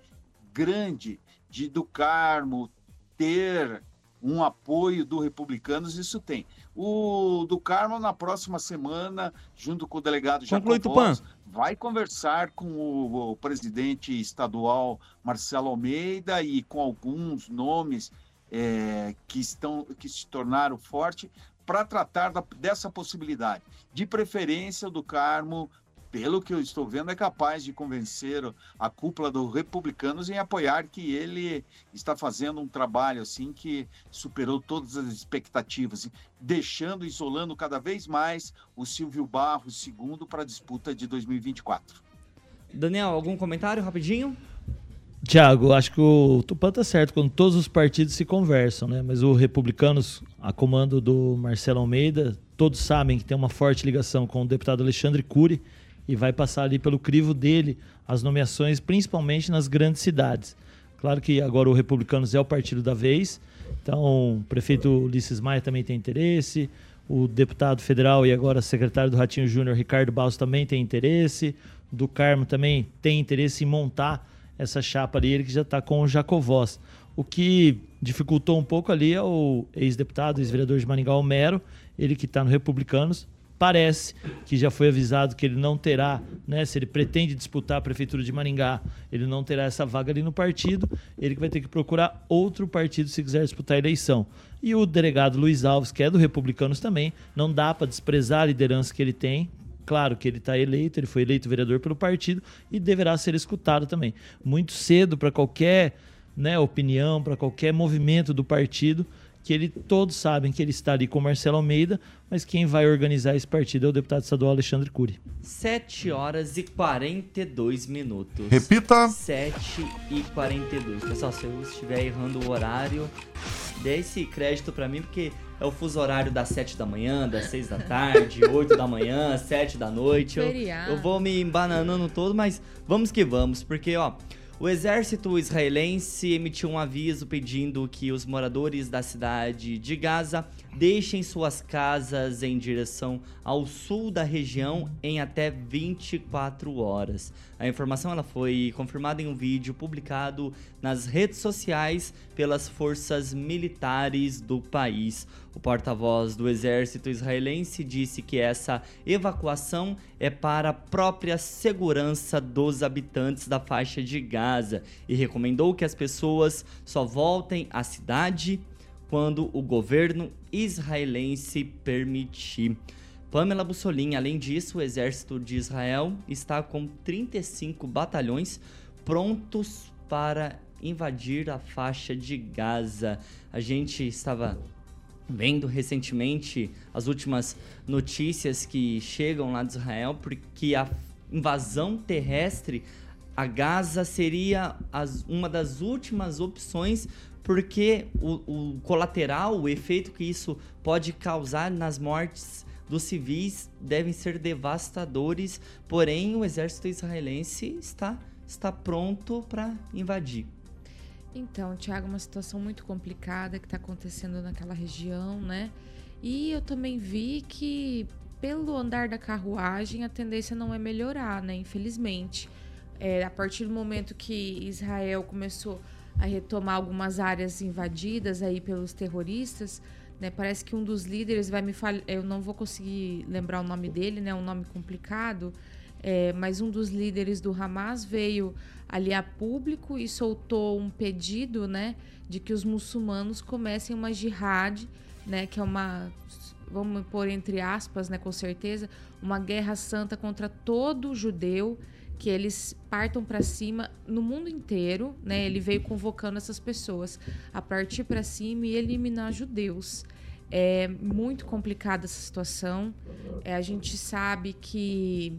grande de do Carmo ter um apoio do Republicanos, isso tem. O do Carmo, na próxima semana, junto com o delegado Jacobos, vai conversar com o, o, presidente estadual Marcelo Almeida e com alguns nomes é, que, estão, que se tornaram fortes para tratar da, dessa possibilidade. De preferência, do Carmo, pelo que eu estou vendo, é capaz de convencer a cúpula dos republicanos em apoiar que ele está fazendo um trabalho assim que superou todas as expectativas, deixando, isolando cada vez mais o Silvio Barros segundo para a disputa de 2024. Daniel, algum comentário rapidinho? Tiago, acho que o Tupan tá certo quando todos os partidos se conversam, né? Mas o Republicanos, a comando do Marcelo Almeida, todos sabem que tem uma forte ligação com o deputado Alexandre Cury e vai passar ali pelo crivo dele as nomeações, principalmente nas grandes cidades. Claro que agora o Republicanos é o partido da vez, então o prefeito Ulisses Maia também tem interesse, o deputado federal e agora secretário do Ratinho Júnior, Ricardo Barros, também tem interesse, do Carmo também tem interesse em montar essa chapa ali, ele que já está com o Jacovós. O que dificultou um pouco ali é o ex-deputado, ex-vereador de Maringá, Homero, ele que está no Republicanos, parece que já foi avisado que ele não terá, né, se ele pretende disputar a prefeitura de Maringá, ele não terá essa vaga ali no partido, ele que vai ter que procurar outro partido se quiser disputar a eleição. E o delegado Luiz Alves, que é do Republicanos também, não dá para desprezar a liderança que ele tem, Claro que ele está eleito, ele foi eleito vereador pelo partido e deverá ser escutado também. Muito cedo para qualquer né, opinião, para qualquer movimento do partido, que ele todos sabem que ele está ali com Marcelo Almeida, mas quem vai organizar esse partido é o deputado estadual Alexandre Cury. 7 horas e 42 minutos. Repita. 7 e 42. Pessoal, se eu estiver errando o horário, dê esse crédito para mim, porque é o fuso horário das 7 da manhã, das 6 da tarde, 8 da manhã, 7 da noite. Eu, eu vou me embananando todo, mas vamos que vamos, porque ó, o exército israelense emitiu um aviso pedindo que os moradores da cidade de Gaza deixem suas casas em direção ao sul da região em até 24 horas. A informação ela foi confirmada em um vídeo publicado nas redes sociais pelas forças militares do país. O porta-voz do exército israelense disse que essa evacuação é para a própria segurança dos habitantes da faixa de Gaza e recomendou que as pessoas só voltem à cidade quando o governo israelense permitir. Pamela Bussolini, além disso, o exército de Israel está com 35 batalhões prontos para invadir a faixa de Gaza. A gente estava vendo recentemente as últimas notícias que chegam lá de Israel, porque a invasão terrestre a Gaza seria as, uma das últimas opções porque o, o colateral, o efeito que isso pode causar nas mortes dos civis devem ser devastadores, porém o exército israelense está, está pronto para invadir. Então, Tiago, uma situação muito complicada que está acontecendo naquela região, né? E eu também vi que, pelo andar da carruagem, a tendência não é melhorar, né? Infelizmente. É, a partir do momento que Israel começou a retomar algumas áreas invadidas aí pelos terroristas. Né? Parece que um dos líderes vai me falar, eu não vou conseguir lembrar o nome dele, né? Um nome complicado. É, mas um dos líderes do Hamas veio ali a público e soltou um pedido, né, de que os muçulmanos comecem uma jihad, né, que é uma vamos pôr entre aspas, né, com certeza, uma guerra santa contra todo judeu que eles partam para cima no mundo inteiro, né? Ele veio convocando essas pessoas a partir para cima e eliminar judeus. É muito complicada essa situação. É, a gente sabe que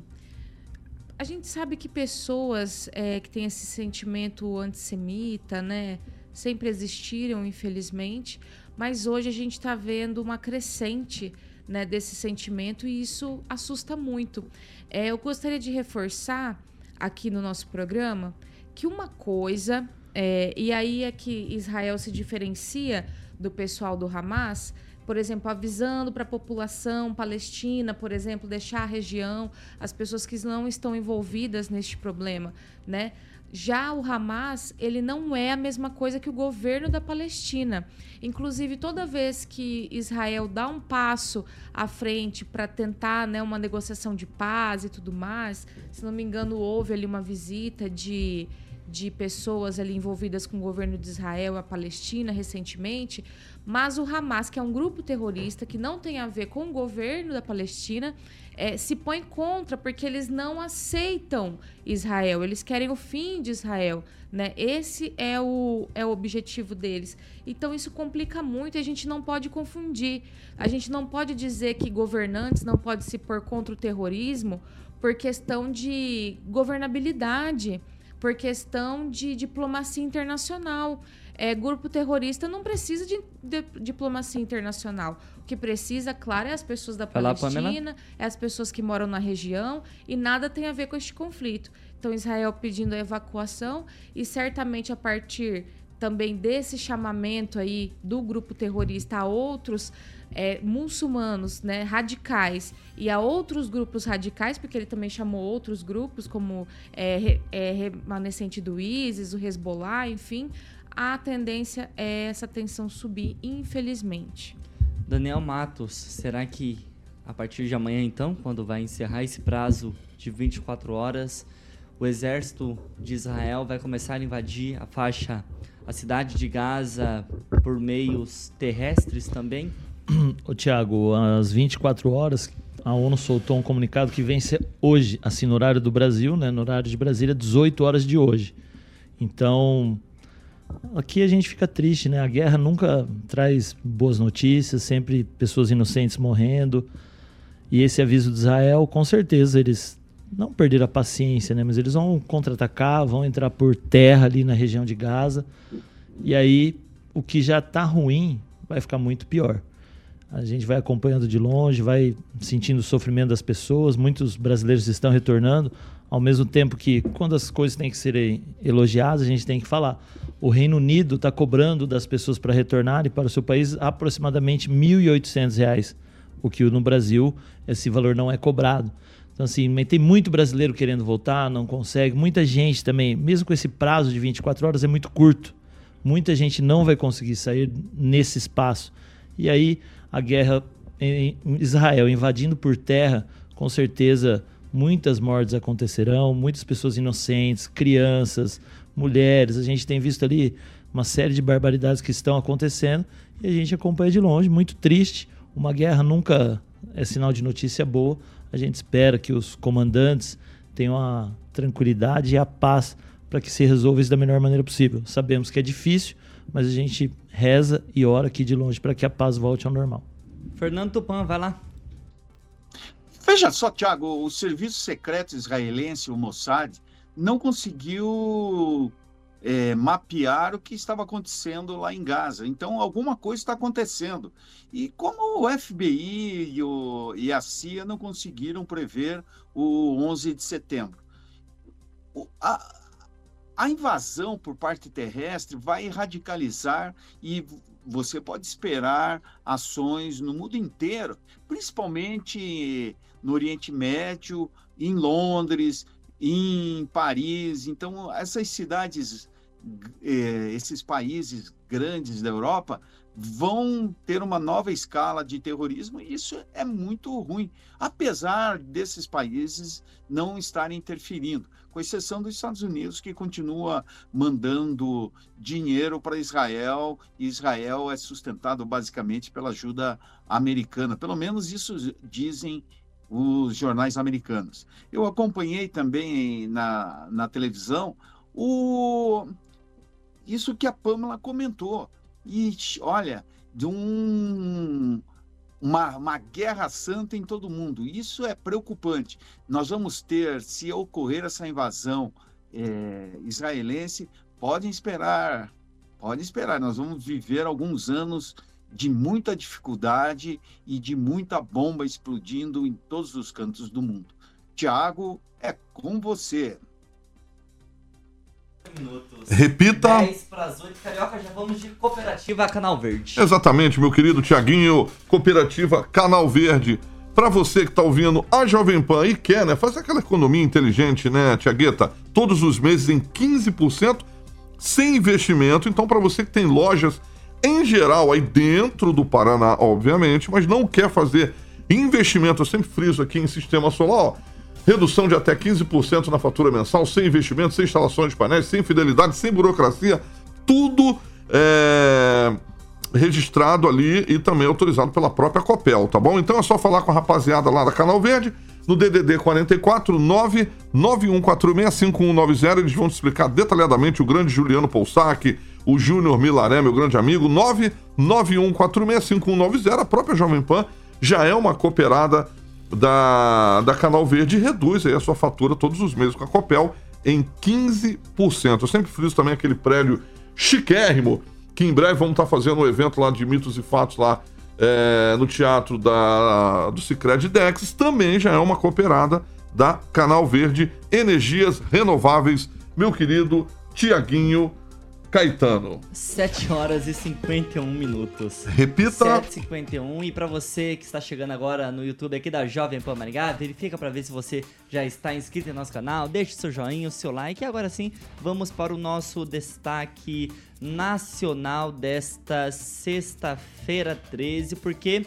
a gente sabe que pessoas é, que têm esse sentimento antissemita, né, sempre existiram, infelizmente, mas hoje a gente está vendo uma crescente né, desse sentimento e isso assusta muito. É, eu gostaria de reforçar aqui no nosso programa que uma coisa, é, e aí é que Israel se diferencia do pessoal do Hamas, por exemplo, avisando para a população palestina, por exemplo, deixar a região, as pessoas que não estão envolvidas neste problema, né? Já o Hamas, ele não é a mesma coisa que o governo da Palestina. Inclusive, toda vez que Israel dá um passo à frente para tentar né, uma negociação de paz e tudo mais, se não me engano, houve ali uma visita de, de pessoas ali envolvidas com o governo de Israel e a Palestina recentemente, mas o Hamas, que é um grupo terrorista que não tem a ver com o governo da Palestina, é, se põe contra porque eles não aceitam Israel, eles querem o fim de Israel. Né? Esse é o, é o objetivo deles. Então isso complica muito e a gente não pode confundir. A gente não pode dizer que governantes não podem se pôr contra o terrorismo por questão de governabilidade, por questão de diplomacia internacional. É, grupo terrorista não precisa de, de, diplomacia internacional. O que precisa, claro, é as pessoas da Palestina, é as pessoas que moram na região e nada tem a ver com este conflito. Então, Israel pedindo a evacuação e certamente a partir também desse chamamento aí do grupo terrorista a outros é, muçulmanos né, radicais e a outros grupos radicais, porque ele também chamou outros grupos, como é, é, remanescente do ISIS, o Hezbollah, enfim, a tendência é essa tensão subir, infelizmente. Daniel Matos, será que a partir de amanhã, então, quando vai encerrar esse prazo de 24 horas, o exército de Israel vai começar a invadir a faixa, a cidade de Gaza por meios terrestres também? Ô, Tiago, às 24 horas, a ONU soltou um comunicado que vence hoje, assim, no horário do Brasil, né, no horário de Brasília, 18 horas de hoje. Então, aqui a gente fica triste, né? A guerra nunca traz boas notícias, sempre pessoas inocentes morrendo. E esse aviso de Israel, com certeza, eles não perderam a paciência, né? Mas eles vão contra-atacar, vão entrar por terra ali na região de Gaza. E aí, o que já está ruim vai ficar muito pior. A gente vai acompanhando de longe, vai sentindo o sofrimento das pessoas. Muitos brasileiros estão retornando. Ao mesmo tempo que, quando as coisas têm que serem elogiadas, a gente tem que falar. O Reino Unido está cobrando das pessoas para retornarem para o seu país aproximadamente R$ 1.800, o que no Brasil esse valor não é cobrado. Então, assim, tem muito brasileiro querendo voltar, não consegue. Muita gente também, mesmo com esse prazo de 24 horas, é muito curto. Muita gente não vai conseguir sair nesse espaço. E aí, a guerra em Israel invadindo por terra, com certeza muitas mortes acontecerão, muitas pessoas inocentes, crianças, mulheres. A gente tem visto ali uma série de barbaridades que estão acontecendo e a gente acompanha de longe, muito triste. Uma guerra nunca é sinal de notícia boa. A gente espera que os comandantes tenham a tranquilidade e a paz para que se resolva isso da melhor maneira possível. Sabemos que é difícil, mas a gente reza e ora aqui de longe para que a paz volte ao normal. Fernando Tupan, vai lá. Veja só, Tiago, o serviço secreto israelense, o Mossad, não conseguiu é, mapear o que estava acontecendo lá em Gaza. Então, alguma coisa está acontecendo. E como o FBI e, o, e, a CIA não conseguiram prever o 11 de setembro? O, a, a invasão por parte terrestre vai radicalizar e você pode esperar ações no mundo inteiro, principalmente no Oriente Médio, em Londres, em Paris. Então, essas cidades, eh, esses países grandes da Europa, vão ter uma nova escala de terrorismo e isso é muito ruim, apesar desses países não estarem interferindo, com exceção dos Estados Unidos, que continua mandando dinheiro para Israel, e Israel é sustentado basicamente pela ajuda americana. Pelo menos isso dizem os jornais americanos. Eu acompanhei também na, na televisão o isso que a Pamela comentou. E olha, de um, uma, uma guerra santa em todo mundo. Isso é preocupante. Nós vamos ter, se ocorrer essa invasão é, israelense, podem esperar, podem esperar. Nós vamos viver alguns anos de muita dificuldade e de muita bomba explodindo em todos os cantos do mundo. Tiago, é com você. Minutos. Repita. 10 para as 8, Carioca, já vamos de Cooperativa Canal Verde. Exatamente, meu querido Tiaguinho, Cooperativa Canal Verde. Para você que está ouvindo a Jovem Pan e quer, né, fazer aquela economia inteligente, né, Tiagueta? Todos os meses em 15% sem investimento. Então, para você que tem lojas em geral, aí dentro do Paraná, obviamente, mas não quer fazer investimento, eu sempre friso aqui em sistema solar, ó, redução de até 15% na fatura mensal, sem investimento, sem instalações de painéis, sem fidelidade, sem burocracia, tudo é, registrado ali e também autorizado pela própria Copel, tá bom? Então é só falar com a rapaziada lá da Canal Verde, no DDD 44 991465190, eles vão te explicar detalhadamente o grande Juliano Poussac, o Júnior Milaré, meu grande amigo, 991465190. A própria Jovem Pan já é uma cooperada da, da Canal Verde e reduz aí a sua fatura todos os meses com a Copel em 15%. Eu sempre friso também aquele prédio chiquérrimo, que em breve vamos estar fazendo um evento lá de mitos e fatos lá é, no teatro da, do Cicred Dex. Também já é uma cooperada da Canal Verde Energias Renováveis, meu querido Tiaguinho Caetano. 7 horas e 51 minutos. Repita. 7h51. E para você que está chegando agora no YouTube aqui da Jovem Pan Maringá, verifica para ver se você já está inscrito em nosso canal. Deixe seu joinha, o seu like. E agora sim, vamos para o nosso destaque nacional desta sexta-feira 13, porque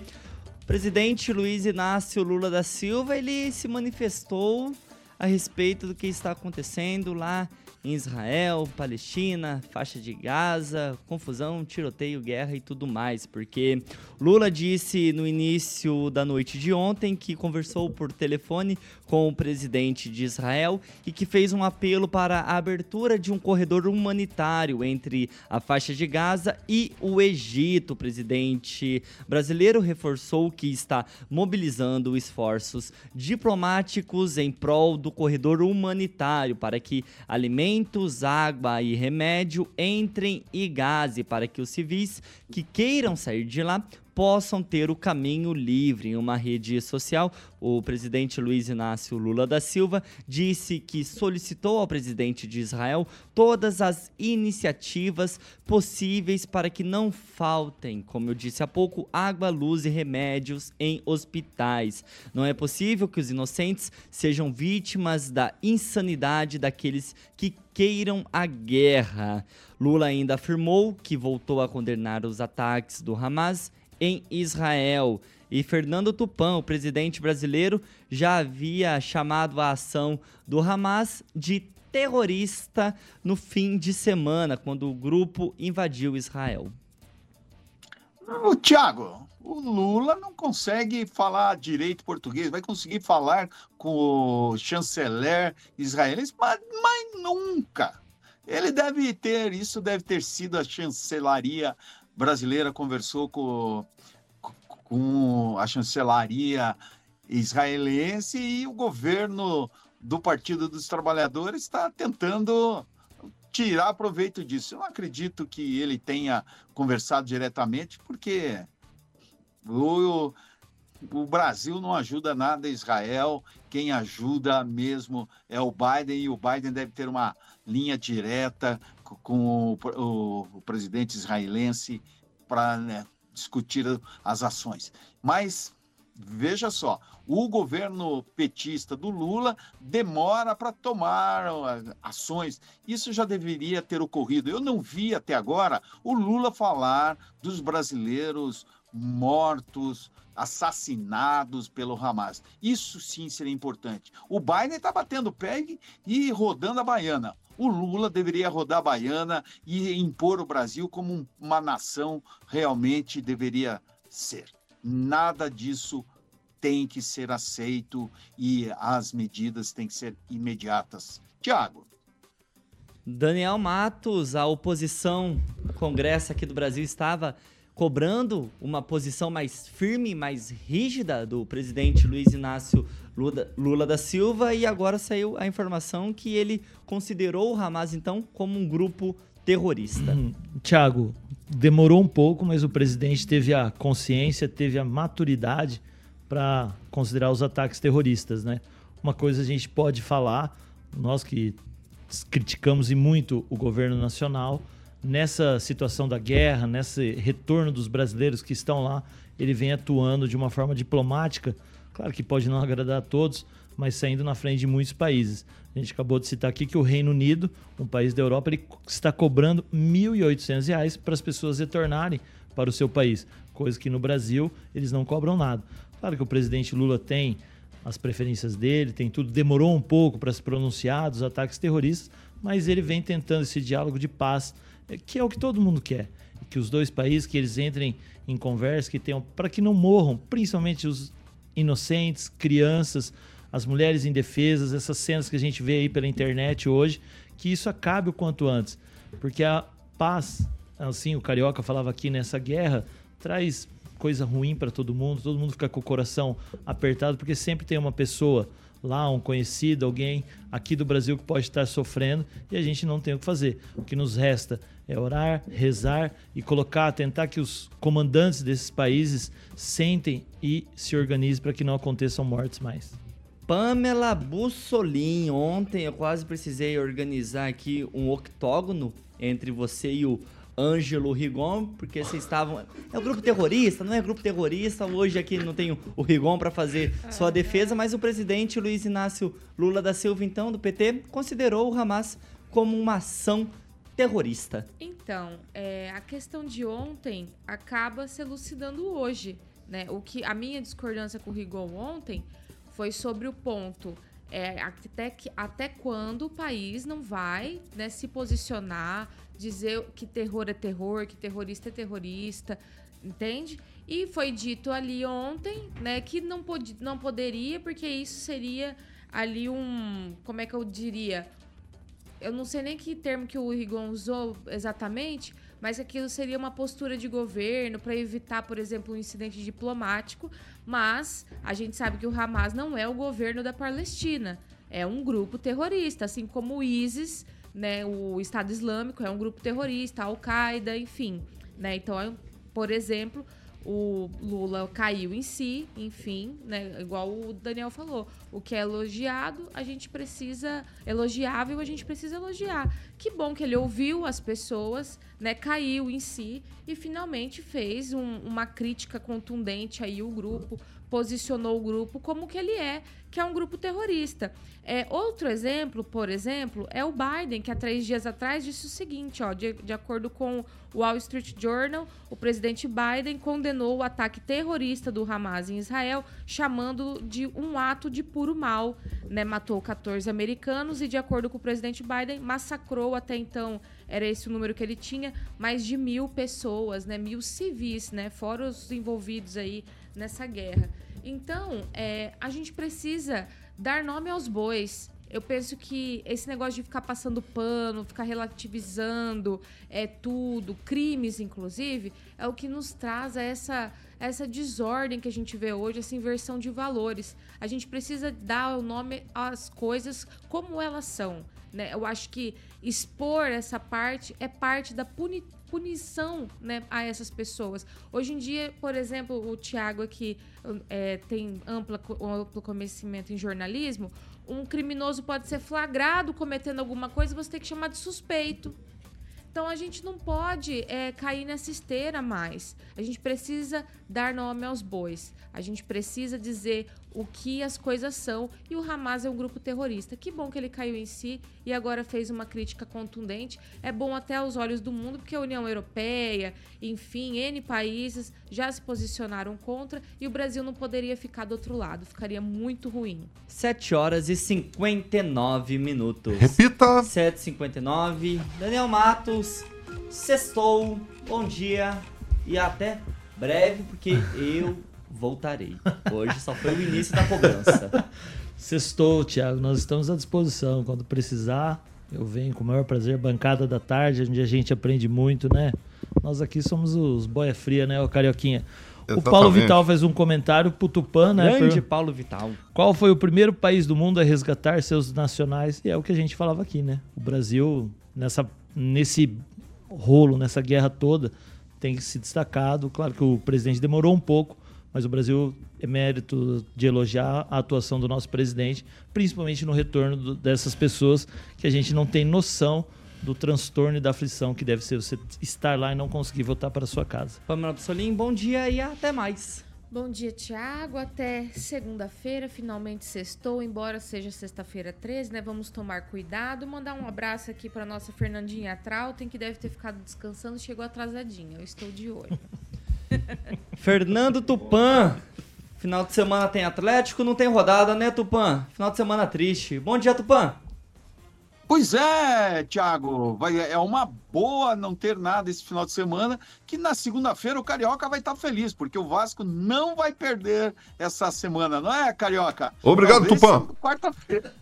o presidente Luiz Inácio Lula da Silva, ele se manifestou a respeito do que está acontecendo lá em Israel, Palestina, faixa de Gaza, confusão, tiroteio, guerra e tudo mais, porque Lula disse no início da noite de ontem que conversou por telefone com o presidente de Israel e que fez um apelo para a abertura de um corredor humanitário entre a faixa de Gaza e o Egito. O presidente brasileiro reforçou que está mobilizando esforços diplomáticos em prol do corredor humanitário para que alimentos, água e remédio entrem e gase para que os civis que queiram sair de lá possam ter o caminho livre. Em uma rede social, o presidente Luiz Inácio Lula da Silva disse que solicitou ao presidente de Israel todas as iniciativas possíveis para que não faltem, como eu disse há pouco, água, luz e remédios em hospitais. Não é possível que os inocentes sejam vítimas da insanidade daqueles que queiram a guerra. Lula ainda afirmou que voltou a condenar os ataques do Hamas em Israel. E Fernando Tupan, o presidente brasileiro, já havia chamado a ação do Hamas de terrorista no fim de semana, quando o grupo invadiu Israel. Tiago, o Lula não consegue falar direito português, vai conseguir falar com o chanceler israelense, mas, mas nunca. Ele deve ter, isso deve ter sido a chancelaria brasileira, conversou com, com a chancelaria israelense e o governo do Partido dos Trabalhadores está tentando tirar proveito disso. Eu não acredito que ele tenha conversado diretamente, porque o, o Brasil não ajuda nada Israel, quem ajuda mesmo é o Biden, e o Biden deve ter uma linha direta com o, o, o presidente israelense para né, discutir as ações. Mas veja só, o governo petista do Lula demora para tomar ações. Isso já deveria ter ocorrido. Eu não vi até agora o Lula falar dos brasileiros mortos, assassinados pelo Hamas. Isso sim seria importante. O Biden está batendo pé e rodando a baiana. O Lula deveria rodar a baiana e impor o Brasil como uma nação realmente deveria ser. Nada disso tem que ser aceito e as medidas têm que ser imediatas. Tiago. Daniel Matos, a oposição, o Congresso aqui do Brasil estava cobrando uma posição mais firme, mais rígida do presidente Luiz Inácio Lula, da Silva e agora saiu a informação que ele considerou o Hamas então como um grupo terrorista. Hum, Tiago, demorou um pouco, mas o presidente teve a consciência, teve a maturidade para considerar os ataques terroristas, né? Uma coisa a gente pode falar, nós que criticamos e muito o governo nacional, nessa situação da guerra, nesse retorno dos brasileiros que estão lá, ele vem atuando de uma forma diplomática. Claro que pode não agradar a todos, mas saindo na frente de muitos países. A gente acabou de citar aqui que o Reino Unido, um país da Europa, ele está cobrando R$ 1.800 para as pessoas retornarem para o seu país, coisa que no Brasil eles não cobram nada. Claro que o presidente Lula tem as preferências dele, tem tudo, demorou um pouco para se pronunciar dos ataques terroristas, mas ele vem tentando esse diálogo de paz que é o que todo mundo quer. Que os dois países que eles entrem em conversa, que tenham para que não morram, principalmente os inocentes, crianças, as mulheres indefesas, essas cenas que a gente vê aí pela internet hoje, que isso acabe o quanto antes, porque a paz, assim, o carioca falava aqui nessa guerra, traz coisa ruim para todo mundo, todo mundo fica com o coração apertado porque sempre tem uma pessoa lá, um conhecido, alguém aqui do Brasil que pode estar sofrendo e a gente não tem o que fazer. O que nos resta é orar, rezar e colocar, tentar que os comandantes desses países sentem e se organizem para que não aconteçam mortes mais. Pamela Bussolin, ontem eu quase precisei organizar aqui um octógono entre você e o Ângelo Rigon, porque vocês estavam. É o grupo terrorista, não é grupo terrorista. Hoje aqui não tem o Rigon para fazer sua defesa, mas o presidente Luiz Inácio Lula da Silva, então, do PT, considerou o Hamas como uma ação terrorista. Então, é, a questão de ontem acaba se elucidando hoje. Né? O que a minha discordância com o Rigon ontem foi sobre o ponto é, até, que, até quando o país não vai né, se posicionar, dizer que terror é terror, que terrorista é terrorista, entende? E foi dito ali ontem né, que não, pod não poderia, porque isso seria ali um. Como é que eu diria? Eu não sei nem que termo que o Rigon usou exatamente, mas aquilo seria uma postura de governo para evitar, por exemplo, um incidente diplomático. Mas a gente sabe que o Hamas não é o governo da Palestina, é um grupo terrorista, assim como o ISIS, né, o Estado Islâmico é um grupo terrorista, a Al-Qaeda, enfim. Né? Então, por exemplo, o Lula caiu em si, enfim, né? Igual o Daniel falou. O que é elogiado, a gente precisa. Elogiável, a gente precisa elogiar. Que bom que ele ouviu as pessoas, né? Caiu em si e finalmente fez um- uma crítica contundente aí o grupo, posicionou o grupo como que ele é, que é um grupo terrorista. É, outro exemplo, por exemplo, é o Biden, que há três dias atrás disse o seguinte: ó, de, de acordo com o Wall Street Journal, o presidente Biden condenou o ataque terrorista do Hamas em Israel, chamando de um ato de puro mal. Né? Matou 14 americanos e, de acordo com o presidente Biden, massacrou até então, era esse o número que ele tinha, mais de mil pessoas, né? mil civis, né? fora os envolvidos aí nessa guerra. Então, é, a gente precisa dar nome aos bois. Eu penso que esse negócio de ficar passando pano, ficar relativizando é, tudo, crimes inclusive, é o que nos traz a essa, essa desordem que a gente vê hoje, essa inversão de valores. A gente precisa dar o nome às coisas como elas são. Né? Eu acho que expor essa parte é parte da puni punição né, a essas pessoas. Hoje em dia, por exemplo, o Tiago aqui é, tem ampla, amplo conhecimento em jornalismo. Um criminoso pode ser flagrado cometendo alguma coisa você tem que chamar de suspeito. Então a gente não pode é, cair nessa esteira mais. A gente precisa dar nome aos bois. A gente precisa dizer o que as coisas são. E o Hamas é um grupo terrorista. Que bom que ele caiu em si e agora fez uma crítica contundente. É bom até aos olhos do mundo, porque a União Europeia, enfim, N países já se posicionaram contra e o Brasil não poderia ficar do outro lado. Ficaria muito ruim. 7 horas e 59 minutos. Repita! 7h59. Daniel Matos, sextou, bom dia e até breve, porque eu voltarei. Hoje só foi o início da cobrança. Sextou, Thiago, nós estamos à disposição. Quando precisar, eu venho com o maior prazer. Bancada da tarde, onde a gente aprende muito, né? Nós aqui somos os boia fria, né, o Carioquinha? O Paulo. Vital fez um comentário pro Tupã, né? Grande Per- Paulo Vital. Qual foi o primeiro país do mundo a resgatar seus nacionais? E é o que a gente falava aqui, né? O Brasil, nessa, nesse rolo, nessa guerra toda, tem se destacado. Claro que o presidente demorou um pouco, mas o Brasil é mérito de elogiar a atuação do nosso presidente, principalmente no retorno do- dessas pessoas que a gente não tem noção do transtorno e da aflição que deve ser você estar lá e não conseguir voltar para sua casa. Pamela Bussolim, bom dia e até mais. Bom dia, Tiago. Até segunda-feira, finalmente sextou, embora seja sexta-feira 13, né? Vamos tomar cuidado. Mandar um abraço aqui para nossa Fernandinha Trautem, que deve ter ficado descansando, chegou atrasadinha. Eu estou de olho. Fernando Tupan. Final de semana tem Atlético, não tem rodada, né, Tupan? Final de semana triste. Bom dia, Tupan. Pois é, Thiago, vai, é uma boa não ter nada esse final de semana, que na segunda-feira o Carioca vai estar feliz, porque o Vasco não vai perder essa semana, não é, Carioca? Obrigado, Talvez Tupã. Quarta-feira.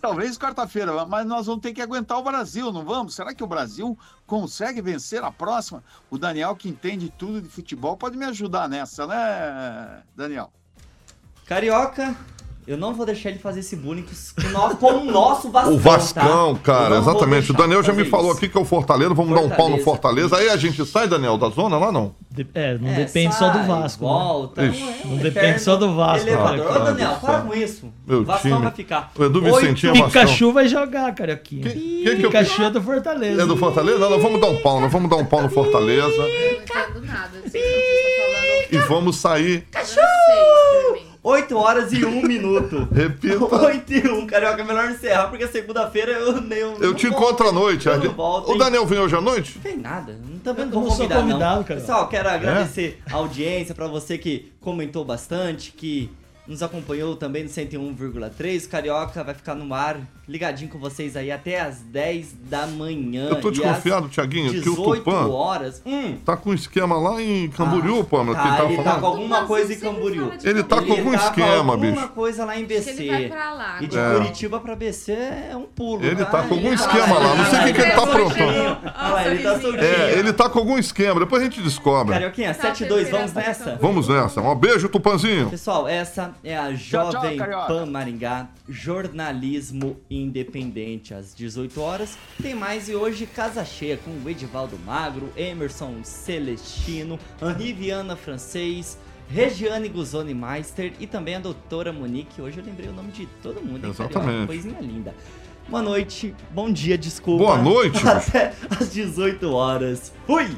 Talvez quarta-feira, mas nós vamos ter que aguentar o Brasil, não vamos? Será que o Brasil consegue vencer a próxima? O Daniel, que entende tudo de futebol, pode me ajudar nessa, né, Daniel? Carioca, eu não vou deixar ele fazer esse bullying com o no- com o nosso Vascão. O Vascão, tá? cara, não exatamente. O Daniel já me falou isso. aqui que é o Fortaleza, vamos dar um pau no Fortaleza. Fortaleza. Aí a gente sai, Daniel, da zona lá não? De- é, não É, depende só do sai, Vasco. né? Volta. É um Não depende inferno só do Vasco, Elevador. cara. Ô, Daniel, Cara para com isso. Meu o Vascão time. vai ficar. O Edu Oito- Vicentinho é Vascão. Pikachu vai jogar, Carioquinha. Quem que eu- Pikachu é do Fortaleza. É do Fortaleza? Nós vamos dar um pau, nós vamos dar um pau no Fortaleza não entendo nada. E vamos sair. falando. 8 horas e 1 minuto. Repita. 8 e 1, Carioca, é melhor encerrar, porque segunda-feira eu nem. Eu te encontro à noite. Eu a não gente- volto, O hein? Daniel vem hoje à noite? Tem nada, também não Eu vou não sou convidar, convidado, não. cara. Pessoal, quero agradecer a audiência pra você que comentou bastante, que nos acompanhou também no 101,3. Carioca vai ficar no ar, ligadinho com vocês aí até as 10 da manhã. Eu tô desconfiado, às Thiaguinho, que o 18 Tupã horas. Hum, tá com um esquema lá em Camboriú, pô, mano, que tá, ele ele tá falando. com alguma coisa em Camboriú. Ele tá com algum tá esquema, alguma bicho. coisa lá em BC. Ele vai pra lá. E de É. Curitiba pra BC é um pulo. Ele tá com algum Ele esquema lá, não sei o que que ele tá aprontando. Ele tá soltinho. É, ele tá com algum esquema, depois a gente descobre. Carioquinha, 7-2, vamos nessa? Vamos nessa. Um beijo, Tupanzinho. Pessoal, essa é a Tchau, tchau, Jovem Carioca. Pan Maringá, jornalismo independente às 18 horas. Tem mais e hoje casa cheia com o Edivaldo Magro, Emerson Celestino, Henri Viana Francês, Regiane Guzoni Meister e também a doutora Monique. Hoje eu lembrei o nome de todo mundo, hein, Carioca? Exatamente. Coisinha linda. Boa noite, bom dia, desculpa. Boa noite. Até às 18 horas. Fui!